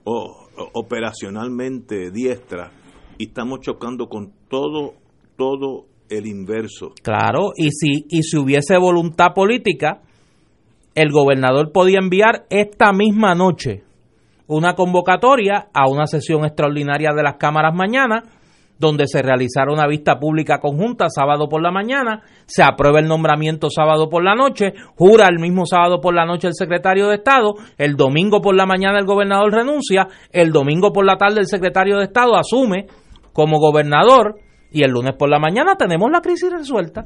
o operacionalmente diestra y estamos chocando con todo todo el inverso. Claro, y si y si hubiese voluntad política, el gobernador podía enviar esta misma noche una convocatoria a una sesión extraordinaria de las cámaras mañana, donde se realizara una vista pública conjunta sábado por la mañana, se aprueba el nombramiento sábado por la noche, jura el mismo sábado por la noche el secretario de Estado, el domingo por la mañana el gobernador renuncia, el domingo por la tarde el secretario de Estado asume como gobernador y el lunes por la mañana tenemos la crisis resuelta.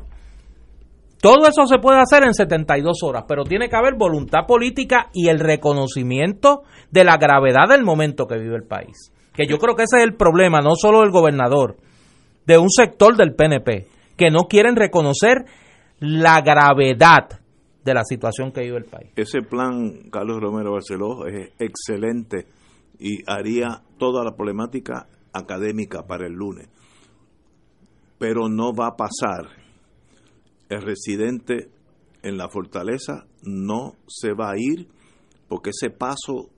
Todo eso se puede hacer en 72 horas, pero tiene que haber voluntad política y el reconocimiento de la gravedad del momento que vive el país. Que yo creo que ese es el problema, no solo del gobernador, de un sector del PNP, que no quieren reconocer la gravedad de la situación que vive el país. Ese plan, Carlos Romero Barceló, es excelente y haría toda la problemática académica para el lunes. Pero no va a pasar el residente en la fortaleza no se va a ir porque ese paso,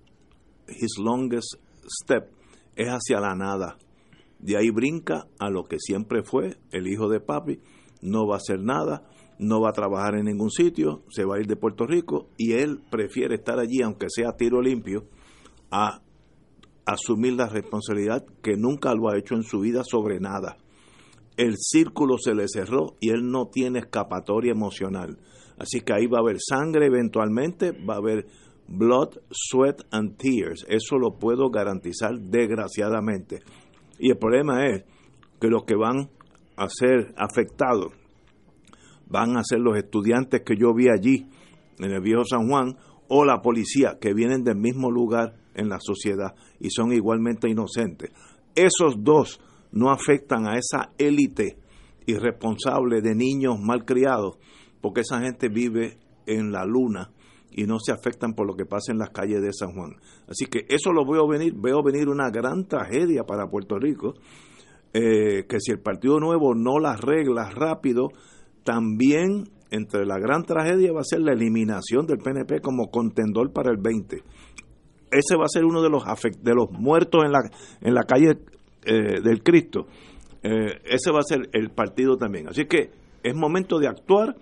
his longest step, es hacia la nada. De ahí brinca a lo que siempre fue el hijo de papi, no va a hacer nada, no va a trabajar en ningún sitio, se va a ir de Puerto Rico y él prefiere estar allí, aunque sea tiro limpio, a asumir la responsabilidad que nunca lo ha hecho en su vida sobre nada el círculo se le cerró y él no tiene escapatoria emocional. Así que ahí va a haber sangre eventualmente, va a haber blood, sweat and tears. Eso lo puedo garantizar desgraciadamente. Y el problema es que los que van a ser afectados van a ser los estudiantes que yo vi allí en el viejo San Juan o la policía que vienen del mismo lugar en la sociedad y son igualmente inocentes. Esos dos no afectan a esa élite irresponsable de niños malcriados, porque esa gente vive en la luna y no se afectan por lo que pasa en las calles de San Juan. Así que eso lo veo venir, veo venir una gran tragedia para Puerto Rico, eh, que si el Partido Nuevo no las arregla rápido, también entre la gran tragedia va a ser la eliminación del PNP como contendor para el 20. Ese va a ser uno de los de los muertos en la en la calle eh, del Cristo, eh, ese va a ser el partido también. Así que es momento de actuar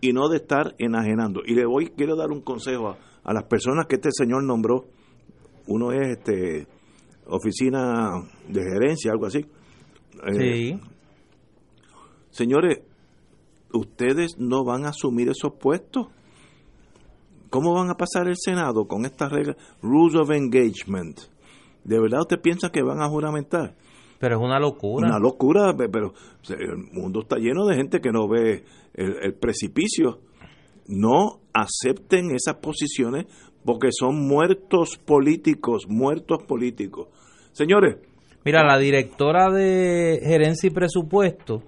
y no de estar enajenando. Y le voy, quiero dar un consejo a, las personas que este señor nombró. Uno es este oficina de gerencia, algo así. Eh, sí. Señores, ustedes no van a asumir esos puestos. ¿Cómo van a pasar el Senado con estas reglas? Rules of Engagement. ¿De verdad usted piensa que van a juramentar? Pero es una locura. Una locura, pero el mundo está lleno de gente que no ve el, precipicio. No acepten esas posiciones porque son muertos políticos, muertos políticos. Señores. Mira, la directora de gerencia y presupuesto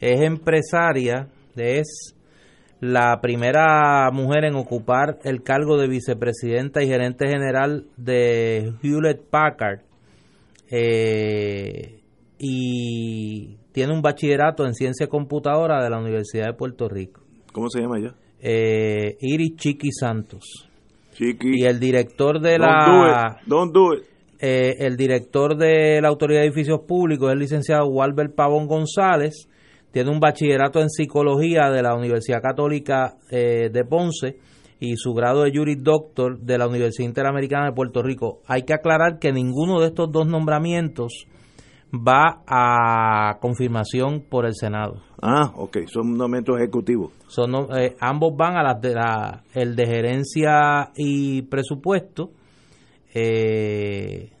es empresaria, es la primera mujer en ocupar el cargo de vicepresidenta y gerente general de Hewlett Packard eh, y tiene un bachillerato en ciencia computadora de la Universidad de Puerto Rico. ¿Cómo se llama ella? Eh, Iris Chiqui Santos. Chiqui. y el director de Don't la do it. Don't do it. eh, el director de la Autoridad de Edificios Públicos es el licenciado Walter Pavón González, tiene un bachillerato en psicología de la Universidad Católica eh, de Ponce y su grado de Juris Doctor de la Universidad Interamericana de Puerto Rico. Hay que aclarar que ninguno de estos dos nombramientos va a confirmación por el Senado. Ah, ok, son nombramientos ejecutivos. Son, eh, ambos van a las de la, el de gerencia y presupuesto, eh,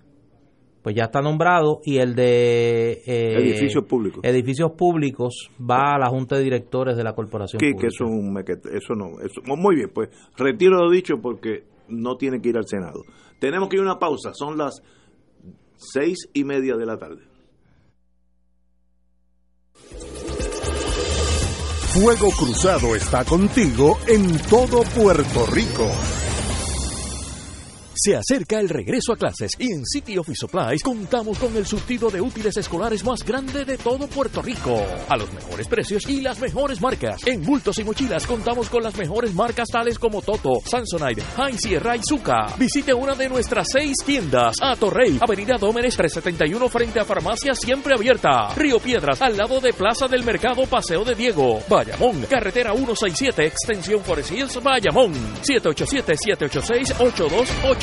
pues ya está nombrado, y el de eh, Edificios públicos. edificios públicos va a la Junta de Directores de la Corporación Que, Pública. que eso es un eso no, eso, muy bien, pues retiro lo dicho porque no tiene que ir al Senado. Tenemos que ir a una pausa, son las seis y media de la tarde. Fuego Cruzado está contigo en todo Puerto Rico. Se acerca el regreso a clases y en City Office Supplies contamos con el surtido de útiles escolares más grande de todo Puerto Rico. A los mejores precios y las mejores marcas. En bultos y mochilas contamos con las mejores marcas tales como Toto, Samsonite, Sierra y Zuka. Visite una de nuestras seis tiendas. A Torrey, Avenida Dómenes 371 frente a Farmacia Siempre Abierta. Río Piedras, al lado de Plaza del Mercado Paseo de Diego. Bayamón, carretera 167, extensión Forest Hills, Bayamón.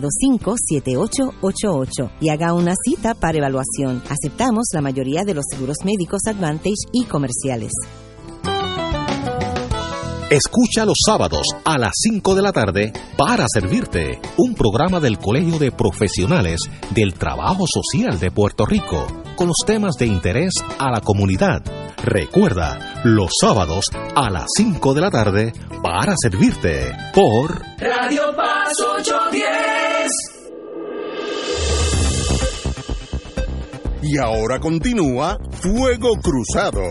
725-7888 y haga una cita para evaluación. Aceptamos la mayoría de los seguros médicos Advantage y comerciales. Escucha los sábados a las 5 de la tarde para servirte un programa del Colegio de Profesionales del Trabajo Social de Puerto Rico con los temas de interés a la comunidad. Recuerda, los sábados a las 5 de la tarde para servirte por Radio Paz 810. Y ahora continúa Fuego Cruzado.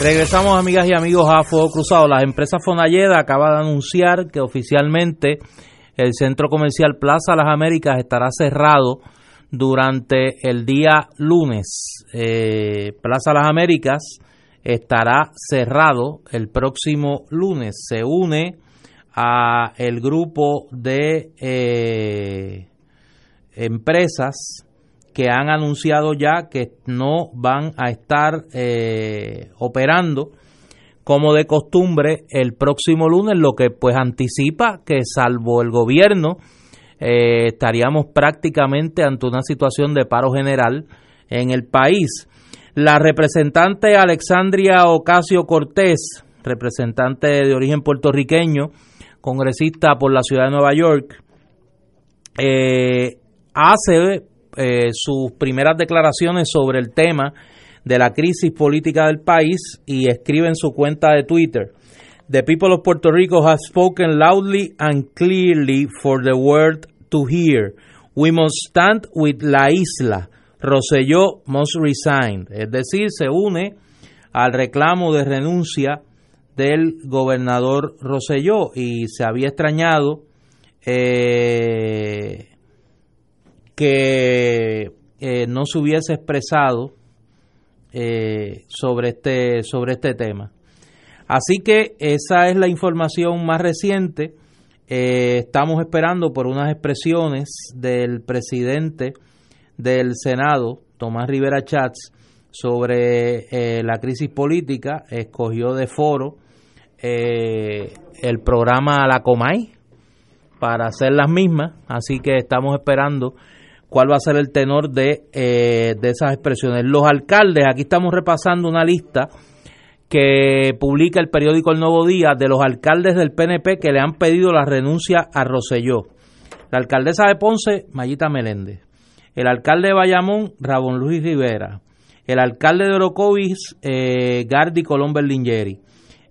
Regresamos, amigas y amigos, a Fuego Cruzado. La empresa Fonalleda acaba de anunciar que oficialmente el centro comercial Plaza Las Américas estará cerrado durante el día lunes. Eh, Plaza Las Américas estará cerrado el próximo lunes. Se une a el grupo de eh, empresas que han anunciado ya que no van a estar eh, operando como de costumbre el próximo lunes, lo que pues anticipa que salvo el gobierno eh, estaríamos prácticamente ante una situación de paro general en el país. La representante Alexandria Ocasio Cortés, representante de origen puertorriqueño, congresista por la ciudad de Nueva York, eh, hace eh, sus primeras declaraciones sobre el tema de la crisis política del país y escribe en su cuenta de Twitter. The people of Puerto Rico have spoken loudly and clearly for the world to hear. We must stand with la isla. Rosselló must resign. Es decir, se une al reclamo de renuncia del gobernador Rosselló y se había extrañado eh, que eh, no se hubiese expresado eh, sobre este sobre este tema. Así que esa es la información más reciente. Eh, estamos esperando por unas expresiones del presidente del Senado, Tomás Rivera Chats, sobre eh, la crisis política. Escogió de foro el programa La Comay, para hacer las mismas, así que estamos esperando cuál va a ser el tenor de, eh, de esas expresiones. Los alcaldes, aquí estamos repasando una lista que publica el periódico El Nuevo Día de los alcaldes del PNP que le han pedido la renuncia a Roselló. La alcaldesa de Ponce, Mayita Meléndez. El alcalde de Bayamón, Rabón Luis Rivera. El alcalde de Orocovis, eh, Gardi Colón Berlingeri.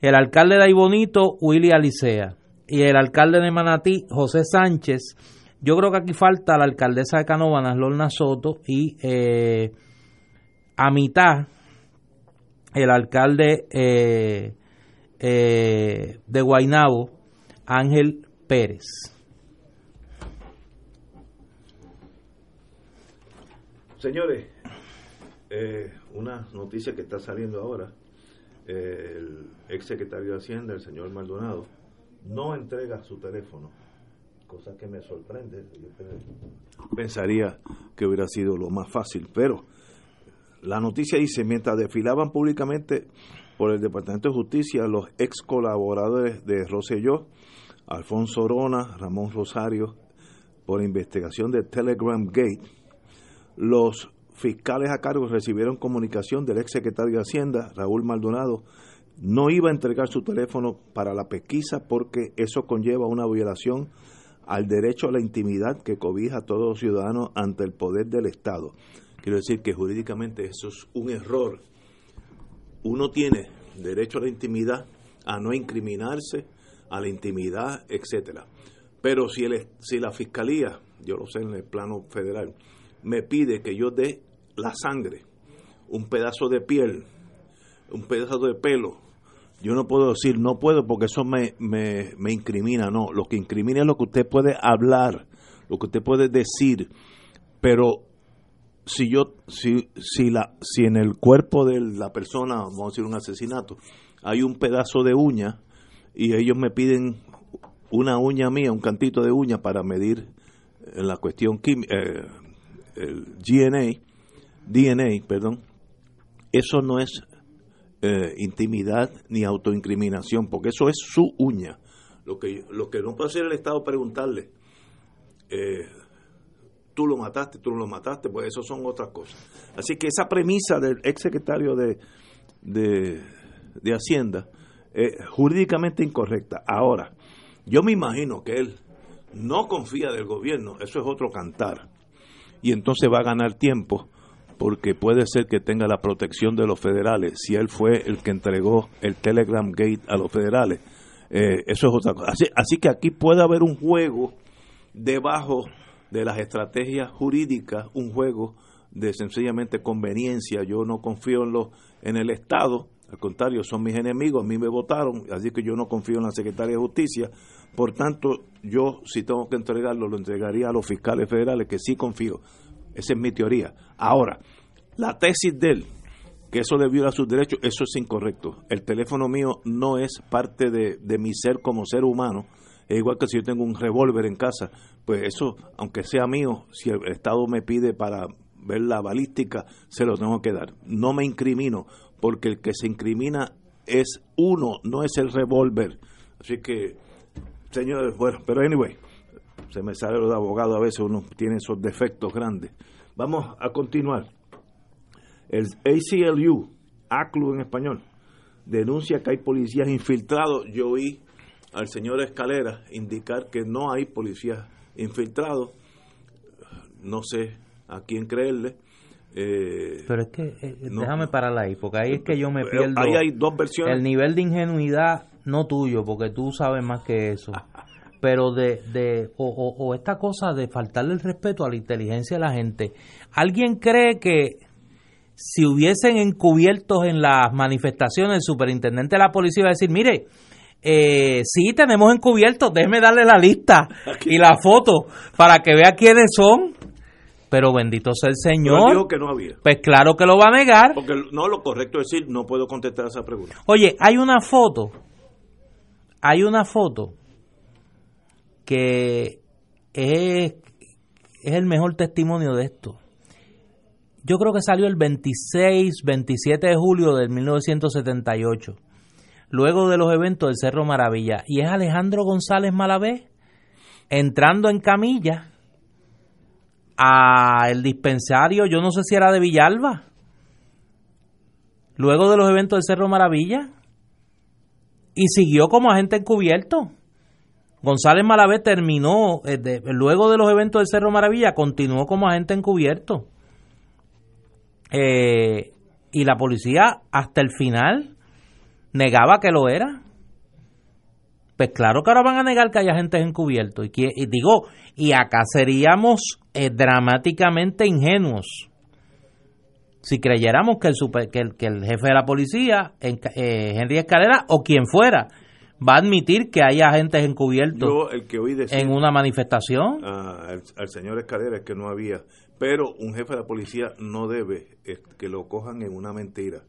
El alcalde de Aibonito, Willy Alicea. Y el alcalde de Manatí, José Sánchez. Yo creo que aquí falta la alcaldesa de Canóvanas, Lorna Soto. Y eh, a mitad, el alcalde eh, eh, de Guainabo, Ángel Pérez. Señores, eh, una noticia que está saliendo ahora, eh, el ex secretario de Hacienda, el señor Maldonado, no entrega su teléfono, cosa que me sorprende. Pensaría que hubiera sido lo más fácil, pero la noticia dice, mientras desfilaban públicamente por el Departamento de Justicia los ex colaboradores de Rosselló, Alfonso Orona, Ramón Rosario, por investigación de Telegram Gate, los fiscales a cargo recibieron comunicación del ex secretario de Hacienda, Raúl Maldonado, no iba a entregar su teléfono para la pesquisa porque eso conlleva una violación al derecho a la intimidad que cobija a todos los ciudadanos ante el poder del Estado. Quiero decir que jurídicamente eso es un error. Uno tiene derecho a la intimidad, a no incriminarse, a la intimidad, etcétera. Pero si, el, si la fiscalía, yo lo sé en el plano federal, me pide que yo dé la sangre, un pedazo de piel, un pedazo de pelo, yo no puedo decir no puedo porque eso me, me, me incrimina, no, lo que incrimina es lo que usted puede hablar, lo que usted puede decir, pero si yo si si la si en el cuerpo de la persona vamos a decir un asesinato hay un pedazo de uña y ellos me piden una uña mía un cantito de uña para medir en la cuestión eh, el DNA DNA perdón eso no es eh, intimidad ni autoincriminación porque eso es su uña lo que lo que no puede hacer el Estado preguntarle eh, tú lo mataste, tú lo mataste, pues eso son otras cosas. Así que esa premisa del ex secretario de, de, Hacienda es jurídicamente incorrecta. Ahora, yo me imagino que él no confía del gobierno, eso es otro cantar. Y entonces va a ganar tiempo porque puede ser que tenga la protección de los federales, si él fue el que entregó el Telegram Gate a los federales. Eh, eso es otra cosa. Así, que aquí puede haber un juego debajo de las estrategias jurídicas un juego de sencillamente conveniencia. Yo no confío en, los, en el Estado, al contrario, son mis enemigos, a mí me votaron, así que yo no confío en la Secretaría de Justicia. Por tanto, yo si tengo que entregarlo, lo entregaría a los fiscales federales, que sí confío. Esa es mi teoría. Ahora, la tesis de él, que eso le viola sus derechos, eso es incorrecto. El teléfono mío no es parte de, de mi ser como ser humano es igual que si yo tengo un revólver en casa, pues eso, aunque sea mío, si el Estado me pide para ver la balística, se lo tengo que dar. No me incrimino, porque el que se incrimina es uno, no es el revólver. Así que, señores, bueno, pero anyway, se me sale lo de abogado, a veces uno tiene esos defectos grandes. Vamos a continuar. El ACLU, ACLU en español, denuncia que hay policías infiltrados. Yo oí al señor Escalera indicar que no hay policías infiltrados. No sé a quién creerle. Eh, Pero es que, eh, déjame parar ahí, porque ahí es que yo me pierdo. Ahí hay dos versiones. El nivel de ingenuidad, no tuyo, porque tú sabes más que eso. Pero de, de o, o esta cosa de faltarle el respeto a la inteligencia de la gente. ¿Alguien cree que si hubiesen encubiertos en las manifestaciones, el superintendente de la policía iba a decir, mire, eh, sí, tenemos encubiertos, déjeme darle la lista y la foto para que vea quiénes son. Pero bendito sea el Señor. dijo que no había. Pues claro que lo va a negar. Porque no, lo correcto es decir, no puedo contestar esa pregunta. Oye, hay una foto, hay una foto que es, es el mejor testimonio de esto. Yo creo que salió el 26, 27 de julio del entrando en camilla a el dispensario, yo no sé si era de Villalba, luego de los eventos del Cerro Maravilla, y siguió como agente encubierto. González Malavé terminó, eh, de- luego de los eventos del Cerro Maravilla, continuó como agente encubierto. Eh, y la policía hasta el final negaba que lo era. Pues claro que ahora van a negar que hay agentes encubiertos. Y, y digo, y acá seríamos eh, dramáticamente ingenuos si creyéramos que el, super- que el, que el jefe de la policía, en- eh, Henry Escalera, o quien fuera, va a admitir que hay agentes encubiertos Yo, el que oí decir en una manifestación. a- al, al señor Escalera es que no había, pero un jefe de la policía no debe eh, que lo cojan en una mentira.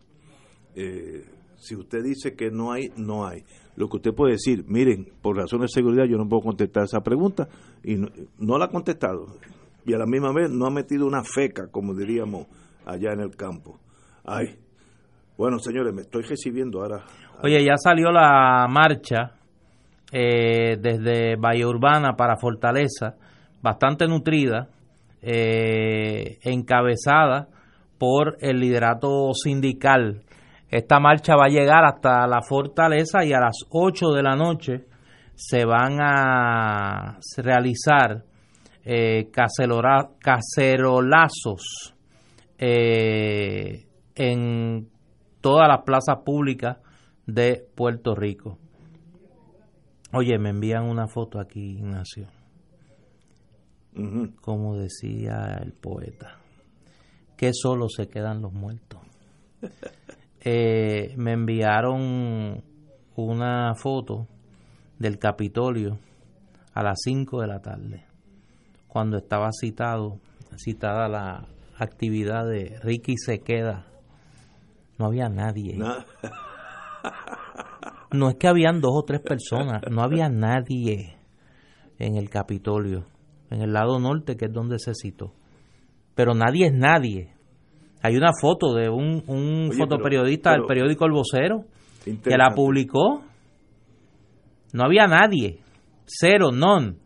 Eh, si usted dice que no hay, no hay. Lo que usted puede decir, miren, por razones de seguridad yo no puedo contestar esa pregunta y no, la ha contestado. Y a la misma vez no ha metido una feca, como diríamos allá en el campo. Ay, bueno, señores, me estoy recibiendo ahora. Oye, ya salió la marcha eh, desde Valle Urbana para Fortaleza, bastante nutrida, eh, encabezada por el liderato sindical. Esta marcha va a llegar hasta la Fortaleza y a las 8 de la noche se van a realizar eh, cacerolazos eh, en todas las plazas públicas de Puerto Rico. Oye, me envían una foto aquí, Ignacio. Como decía el poeta, que solo se quedan los muertos. Eh, me enviaron una foto del Capitolio a las 5 de la tarde, cuando estaba citado, citada la actividad de Ricky se queda. No había nadie. Na- No es que habían dos o tres personas, no había nadie en el Capitolio, en el lado norte, que es donde se citó. Pero nadie es nadie. Hay una foto de un, un Oye, fotoperiodista pero- del periódico El Vocero que la publicó. No había nadie. Cero, non.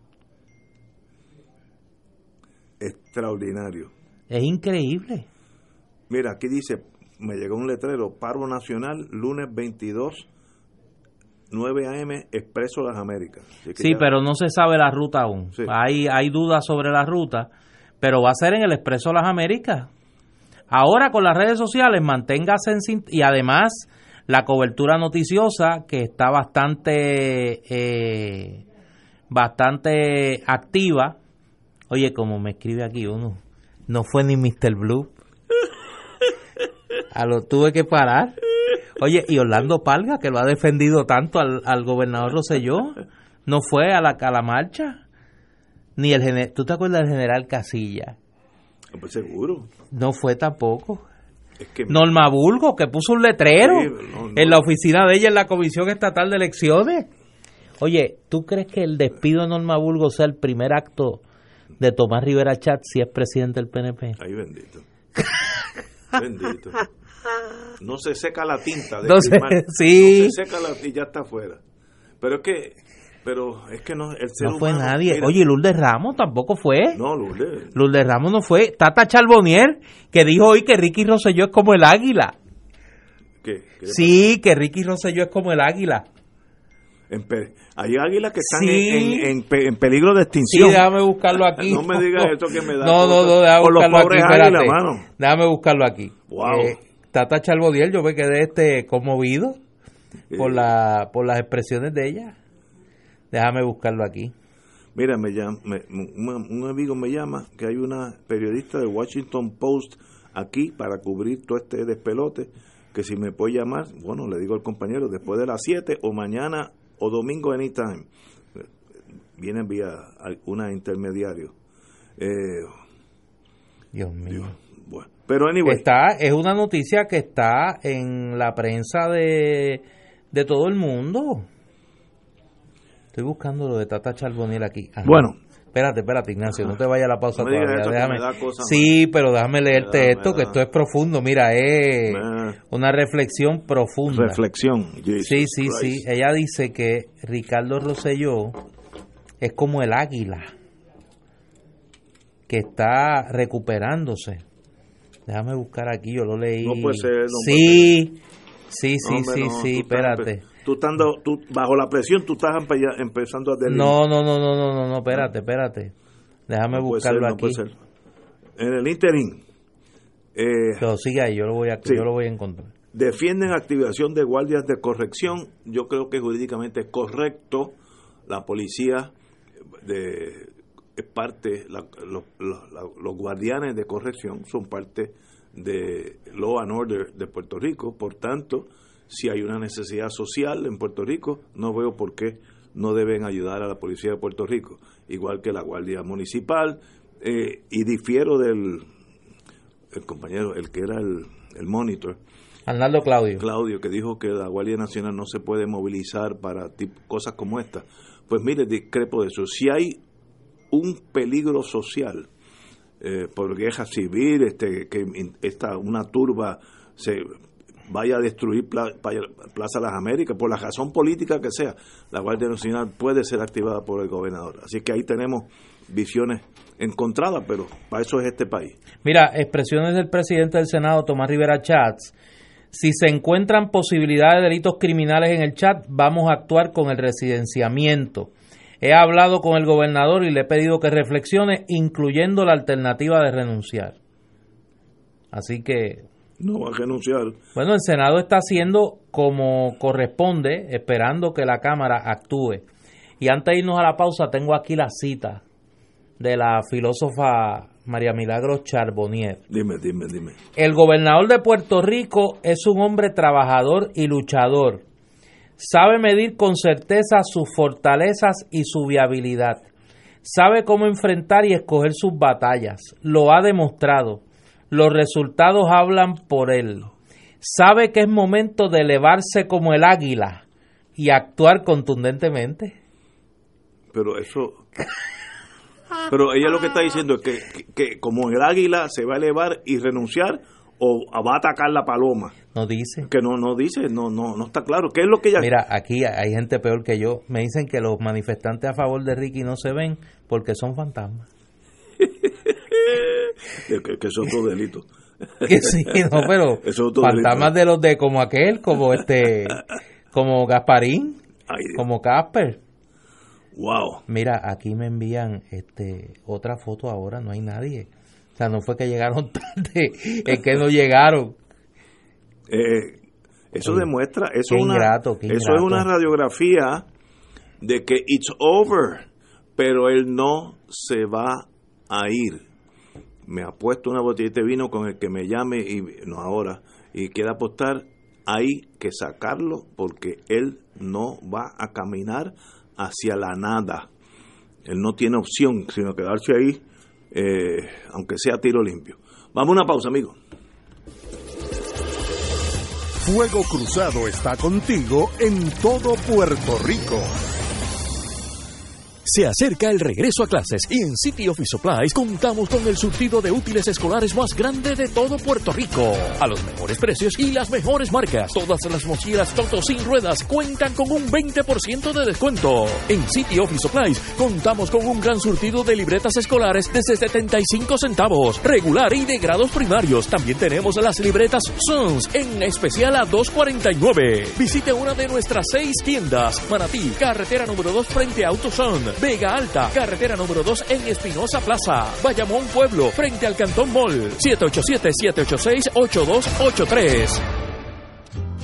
Extraordinario. Es increíble. Mira, aquí dice, me llegó un letrero, paro nacional, lunes 22, 9 a.m., Expreso Las Américas. Sí, ya- pero no se sabe la ruta aún. Sí. Hay, hay dudas sobre la ruta, pero va a ser en el Expreso Las Américas. Ahora con las redes sociales, manténgase en y además la cobertura noticiosa que está bastante eh, bastante activa. Oye, como me escribe aquí uno, no fue ni Mr. Blue. A lo tuve que parar. Oye, y Orlando Palga, que lo ha defendido tanto al, al gobernador Rosselló, no fue a la, a la marcha. Ni el ¿tú te acuerdas del general Casilla? Pues seguro. No fue tampoco. Es que Norma Bulgo, que puso un letrero Sí, no, no. en la oficina de ella en la Comisión Estatal de Elecciones. Oye, ¿tú crees que el despido de Norma Bulgo sea el primer acto de Tomás Rivera Chat si es presidente del PNP? Ay, bendito. bendito. No se seca la tinta de No se- sí. No se seca la y ya está afuera. Pero es que, pero es que no, el ser No fue humano- nadie. mira, Oye, Lourdes Ramos tampoco fue. No, Lourdes. Lourdes Ramos no fue. Tata Charbonnier, que dijo hoy que Ricky Rosselló es como el águila. ¿Qué? ¿Qué le Sí, que Ricky Rosselló es como el águila. Hay águilas que están Sí. en, en- en pe- en peligro de Sí, extinción. déjame buscarlo aquí. No me digas eso que me da No, no, no, déjame Por los buscarlo aquí. mano. Déjame buscarlo aquí. Wow. Eh, Tata Charbonnier, yo me quedé este conmovido por, Eh. la, por las expresiones de ella. Déjame buscarlo aquí. Mira, me llama, me- un, un amigo me llama que hay una periodista de Washington Post aquí para cubrir todo este despelote, que si me puede llamar, bueno, le digo al compañero, después de las 7 o mañana o domingo anytime. Viene vía una intermediario. Eh, Dios mío. bueno, pero anyway, Está, es una noticia que está en la prensa de, de todo el mundo. Estoy buscando lo de Tata Charbonnier aquí. Ajá. Bueno. Espérate, espérate, Ignacio, no te vaya a la pausa No todavía. Déjame. sí, pero déjame leerte da, esto, que esto es profundo. Mira, es Me- una reflexión profunda. reflexión. Jesus Sí, sí, Christ. sí. Ella dice que Ricardo Rosselló es como el águila que está recuperándose. Déjame buscar aquí, yo lo leí. No puede ser, no sí, sí, sí, Hombre, sí, no, sí, estás espérate. Tú estando, tú, bajo la presión, tú estás empe- empezando a delinear. No, no, no, no, no, no, no, espérate, espérate. Déjame No ser, buscarlo no aquí. puede ser. En el interín, eh, Pero sigue ahí, yo lo voy a, Sí. yo lo voy a encontrar. defienden activación de guardias de corrección. Yo creo que jurídicamente es correcto. La policía de, es parte, la- los, los- la- los guardianes de corrección son parte de Law and Order de Puerto Rico. Por tanto, si hay una necesidad social en Puerto Rico, no veo por qué no deben ayudar a la policía de Puerto Rico, igual que la Guardia Municipal. eh, y difiero del el compañero, el que era el, el monitor, Arnaldo Claudio. Claudio, que dijo que la Guardia Nacional no se puede movilizar para cosas como esta. Pues mire, discrepo de eso. Si hay un peligro social eh, por guerra civil, este, que esta, una turba se vaya a destruir Pla- Plaza Las Américas, por la razón política que sea, la Guardia Nacional puede ser activada por el gobernador. Así que ahí tenemos visiones encontradas, pero para eso es este país. Mira, expresiones del presidente del Senado, Tomás Rivera Chats. Si se encuentran posibilidades de delitos criminales en el chat, vamos a actuar con el residenciamiento. He hablado con el gobernador y le he pedido que reflexione, incluyendo la alternativa de renunciar. Así que, No va a renunciar. bueno, el Senado está haciendo como corresponde, esperando que la Cámara actúe. Y antes de irnos a la pausa, tengo aquí la cita de la filósofa María Milagros Charbonnier. Dime, dime, dime. El gobernador de Puerto Rico es un hombre trabajador y luchador. Sabe medir con certeza sus fortalezas y su viabilidad. Sabe cómo enfrentar y escoger sus batallas. Lo ha demostrado. Los resultados hablan por él. Sabe que es momento de elevarse como el águila y actuar contundentemente. Pero eso. Pero ella lo que está diciendo es que, que, que como el águila se va a elevar y renunciar o va a atacar la paloma. No dice. Que no, no dice, no, no, no está claro. ¿Qué es lo que ella Mira, aquí hay gente peor que yo. Me dicen que los manifestantes a favor de Ricky no se ven porque son fantasmas. que, que- es otro delito. Que sí, no, pero fantasmas delito. de los de como aquel, como este, como Gasparín, Ay, como Casper. Wow. Mira, aquí me envían este otra foto ahora, no hay nadie. O sea, no fue que llegaron tarde, es que no llegaron. Eh, eso Oye, demuestra, eso, una, ingrato, eso es una radiografía de que it's over, pero él no se va a ir. Me ha puesto una botellita de vino con el que me llame y no ahora y quiera apostar, hay que sacarlo porque él no va a caminar hacia la nada. Él no tiene opción sino quedarse ahí, eh, aunque sea tiro limpio. Vamos a una pausa, amigos. Fuego Cruzado está contigo en todo Puerto Rico. Se acerca el regreso a clases y en City Office Supplies contamos con el surtido de útiles escolares más grande de todo Puerto Rico. A los mejores precios y las mejores marcas. Todas las mochilas Toto sin ruedas cuentan con un 20% de descuento. En City Office Supplies contamos con un gran surtido de libretas escolares desde 75 centavos, regular y de grados primarios. También tenemos las libretas Sons en especial a 2.49. Visite una de nuestras seis tiendas. Manatí, carretera número 2 frente a AutoZone. Vega Alta, carretera número 2 en Espinosa Plaza. Bayamón Pueblo, frente al Cantón Mall. 787-786-8283.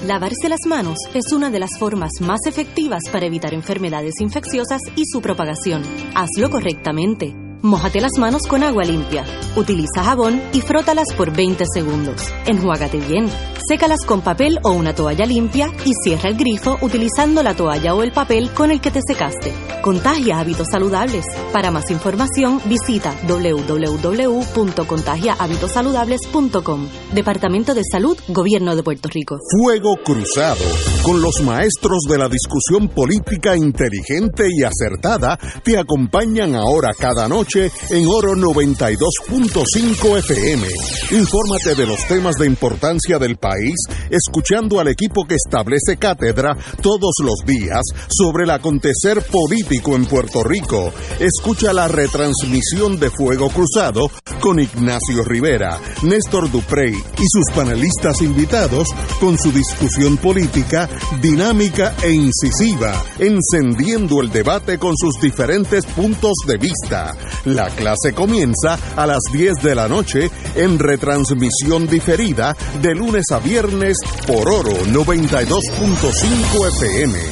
Lavarse las manos es una de las formas más efectivas para evitar enfermedades infecciosas y su propagación. Hazlo correctamente. Mójate las manos con agua limpia. Utiliza jabón y frótalas por 20 segundos. Enjuágate bien. Sécalas con papel o una toalla limpia y cierra el grifo utilizando la toalla o el papel con el que te secaste. Contagia hábitos saludables. Para más información visita www.contagiahabitosaludables.com. Departamento de Salud, Gobierno de Puerto Rico. Fuego Cruzado, con los maestros de la discusión política inteligente y acertada, te acompañan ahora cada noche en Oro 92.5 FM. Infórmate de los temas de importancia del país escuchando al equipo que establece cátedra todos los días sobre el acontecer político en Puerto Rico. Escucha la retransmisión de Fuego Cruzado con Ignacio Rivera, Néstor Duprey y sus panelistas invitados con su discusión política dinámica e incisiva, encendiendo el debate con sus diferentes puntos de vista. La clase comienza a las 10 de la noche en retransmisión diferida de lunes a viernes por Oro 92.5 FM.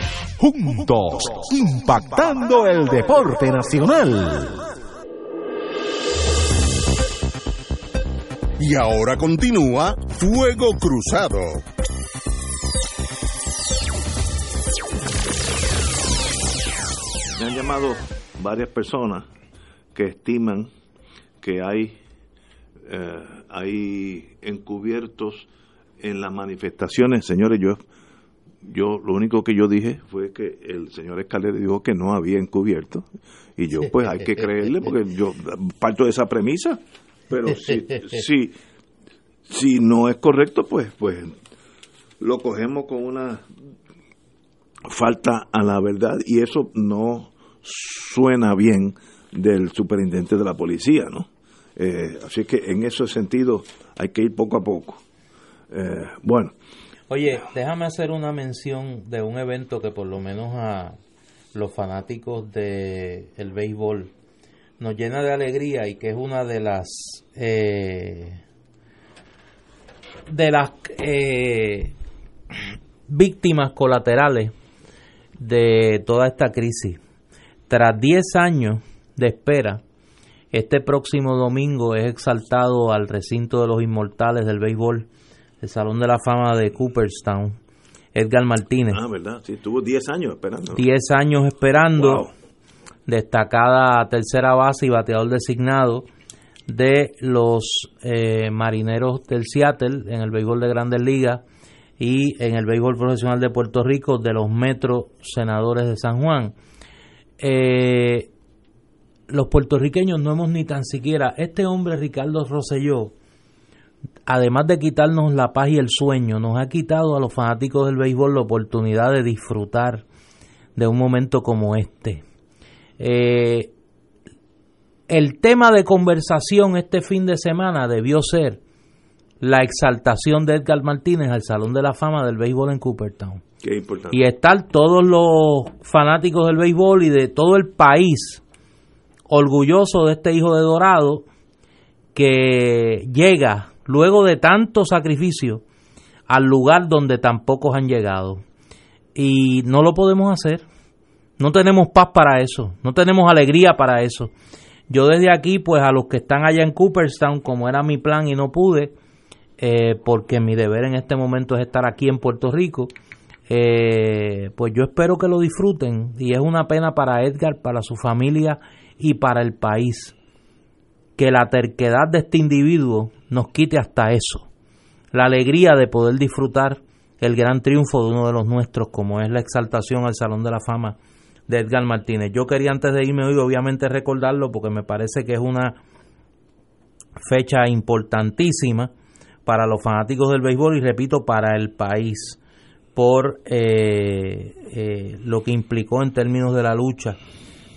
Juntos, impactando el deporte nacional. Y ahora continúa Fuego Cruzado. Me han llamado varias personas que estiman que hay, eh, hay encubiertos en las manifestaciones. Señores, yo, yo lo único que yo dije fue que el señor Escalera dijo que no había encubierto. Y yo, pues, hay que creerle porque yo parto de esa premisa. Pero si, si, si no es correcto, pues, pues lo cogemos con una falta a la verdad y eso no suena bien del superintendente de la policía, ¿no? Eh, así que en ese sentido hay que ir poco a poco. Eh, bueno. Oye, déjame hacer una mención de un evento que por lo menos a los fanáticos del el béisbol nos llena de alegría y que es una de las eh, de las eh, víctimas colaterales de toda esta crisis. Tras 10 años de espera, este próximo domingo es exaltado al recinto de los inmortales del béisbol, el Salón de la Fama de Cooperstown, Edgar Martínez. Ah, ¿verdad? Sí, estuvo 10 años esperando. 10 años esperando, destacada tercera base y bateador designado de los eh, marineros del Seattle en el béisbol de Grandes Ligas y en el béisbol profesional de Puerto Rico de los Metro Senadores de San Juan. Eh, los puertorriqueños no hemos ni tan siquiera, este hombre Ricardo Rosselló, además de quitarnos la paz y el sueño, nos ha quitado a los fanáticos del béisbol la oportunidad de disfrutar de un momento como este. Eh, el tema de conversación este fin de semana debió ser la exaltación de Edgar Martínez al Salón de la Fama del Béisbol en Cooperstown. Qué importante. Y estar todos los fanáticos del béisbol y de todo el país orgulloso de este hijo de Dorado que llega luego de tanto sacrificio al lugar donde tan pocos han llegado. Y no lo podemos hacer. No tenemos paz para eso, no tenemos alegría para eso. Yo desde aquí, pues a los que están allá en Cooperstown, como era mi plan y no pude, eh, porque mi deber en este momento es estar aquí en Puerto Rico, eh, pues yo espero que lo disfruten y es una pena para Edgar, para su familia y para el país que la terquedad de este individuo nos quite hasta eso, la alegría de poder disfrutar el gran triunfo de uno de los nuestros, como es la exaltación al Salón de la Fama de Edgar Martínez. Yo quería antes de irme hoy, obviamente, recordarlo porque me parece que es una fecha importantísima para los fanáticos del béisbol y repito, para el país, por eh, eh, lo que implicó en términos de la lucha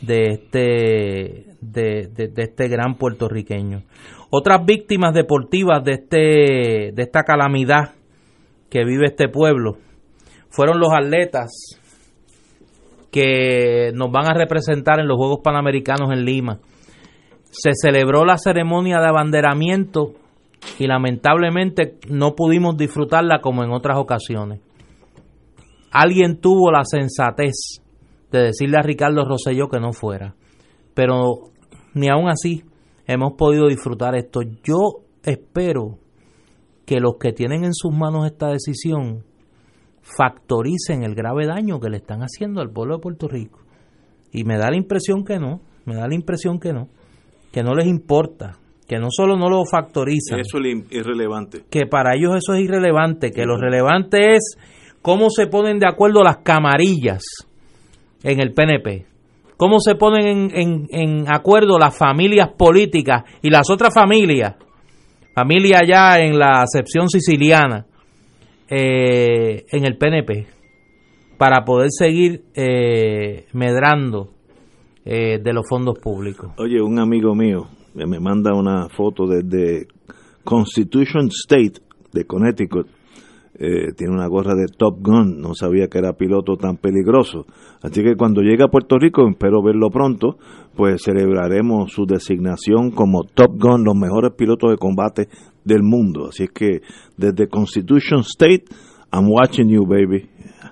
de este, de, de, este gran puertorriqueño. Otras víctimas deportivas de, este, de esta calamidad que vive este pueblo fueron los atletas que nos van a representar en los Juegos Panamericanos en Lima. Se celebró la ceremonia de abanderamiento y lamentablemente no pudimos disfrutarla como en otras ocasiones. Alguien tuvo la sensatez de decirle a Ricardo Rosselló que no fuera, pero ni aún así hemos podido disfrutar esto. Yo espero que los que tienen en sus manos esta decisión factoricen el grave daño que le están haciendo al pueblo de Puerto Rico. Y me da la impresión que no, me da la impresión que no, que no les importa, que no solo no lo factorizan. Eso es irrelevante. Que para ellos eso es irrelevante, que lo relevante es cómo se ponen de acuerdo las camarillas en el PNP, cómo se ponen en, en, acuerdo las familias políticas y las otras familias, familia allá en la acepción siciliana, eh, en el PNP, para poder seguir eh, medrando eh, de los fondos públicos. Oye, un amigo mío me manda una foto desde Constitution State de Connecticut. Eh, tiene una gorra de Top Gun, no sabía que era piloto tan peligroso. Así que cuando llegue a Puerto Rico, espero verlo pronto, pues celebraremos su designación como Top Gun, los mejores pilotos de combate del mundo. Así que desde Constitution State, I'm watching you, baby.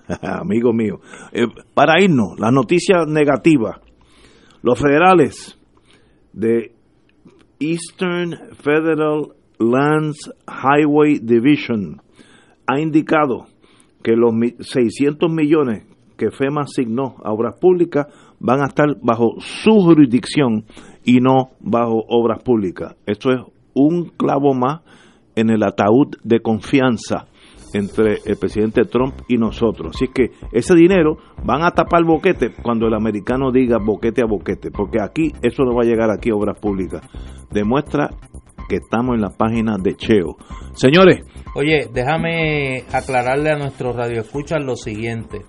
Amigo mío. Eh, para irnos, la noticia negativa. Los federales de Eastern Federal Lands Highway Division ha indicado que los 600 millones que FEMA asignó a obras públicas van a estar bajo su jurisdicción y no bajo obras públicas. Esto es un clavo más en el ataúd de confianza entre el presidente Trump y nosotros. Así que ese dinero van a tapar boquete cuando el americano diga boquete a boquete, porque aquí eso no va a llegar aquí a obras públicas. Demuestra que estamos en la página de Cheo. Señores. Oye, déjame aclararle a nuestros radioescuchas lo siguiente.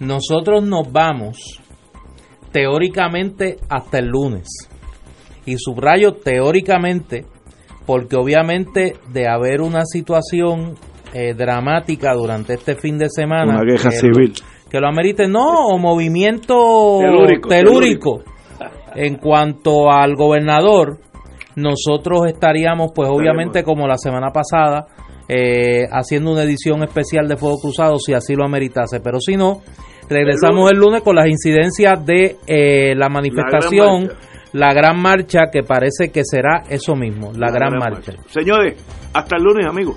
Nosotros nos vamos teóricamente hasta el lunes. Y subrayo teóricamente porque obviamente de haber una situación eh, dramática durante este fin de semana. Una queja civil. que lo amerite, no, o movimiento telúrico, En cuanto al gobernador, nosotros estaríamos, pues obviamente, como la semana pasada, eh, haciendo una edición especial de Fuego Cruzado, si así lo ameritase. Pero si no, regresamos el lunes, con las incidencias de eh, la manifestación la gran marcha que parece que será eso mismo, la, gran, marcha. Señores, hasta el lunes, amigos.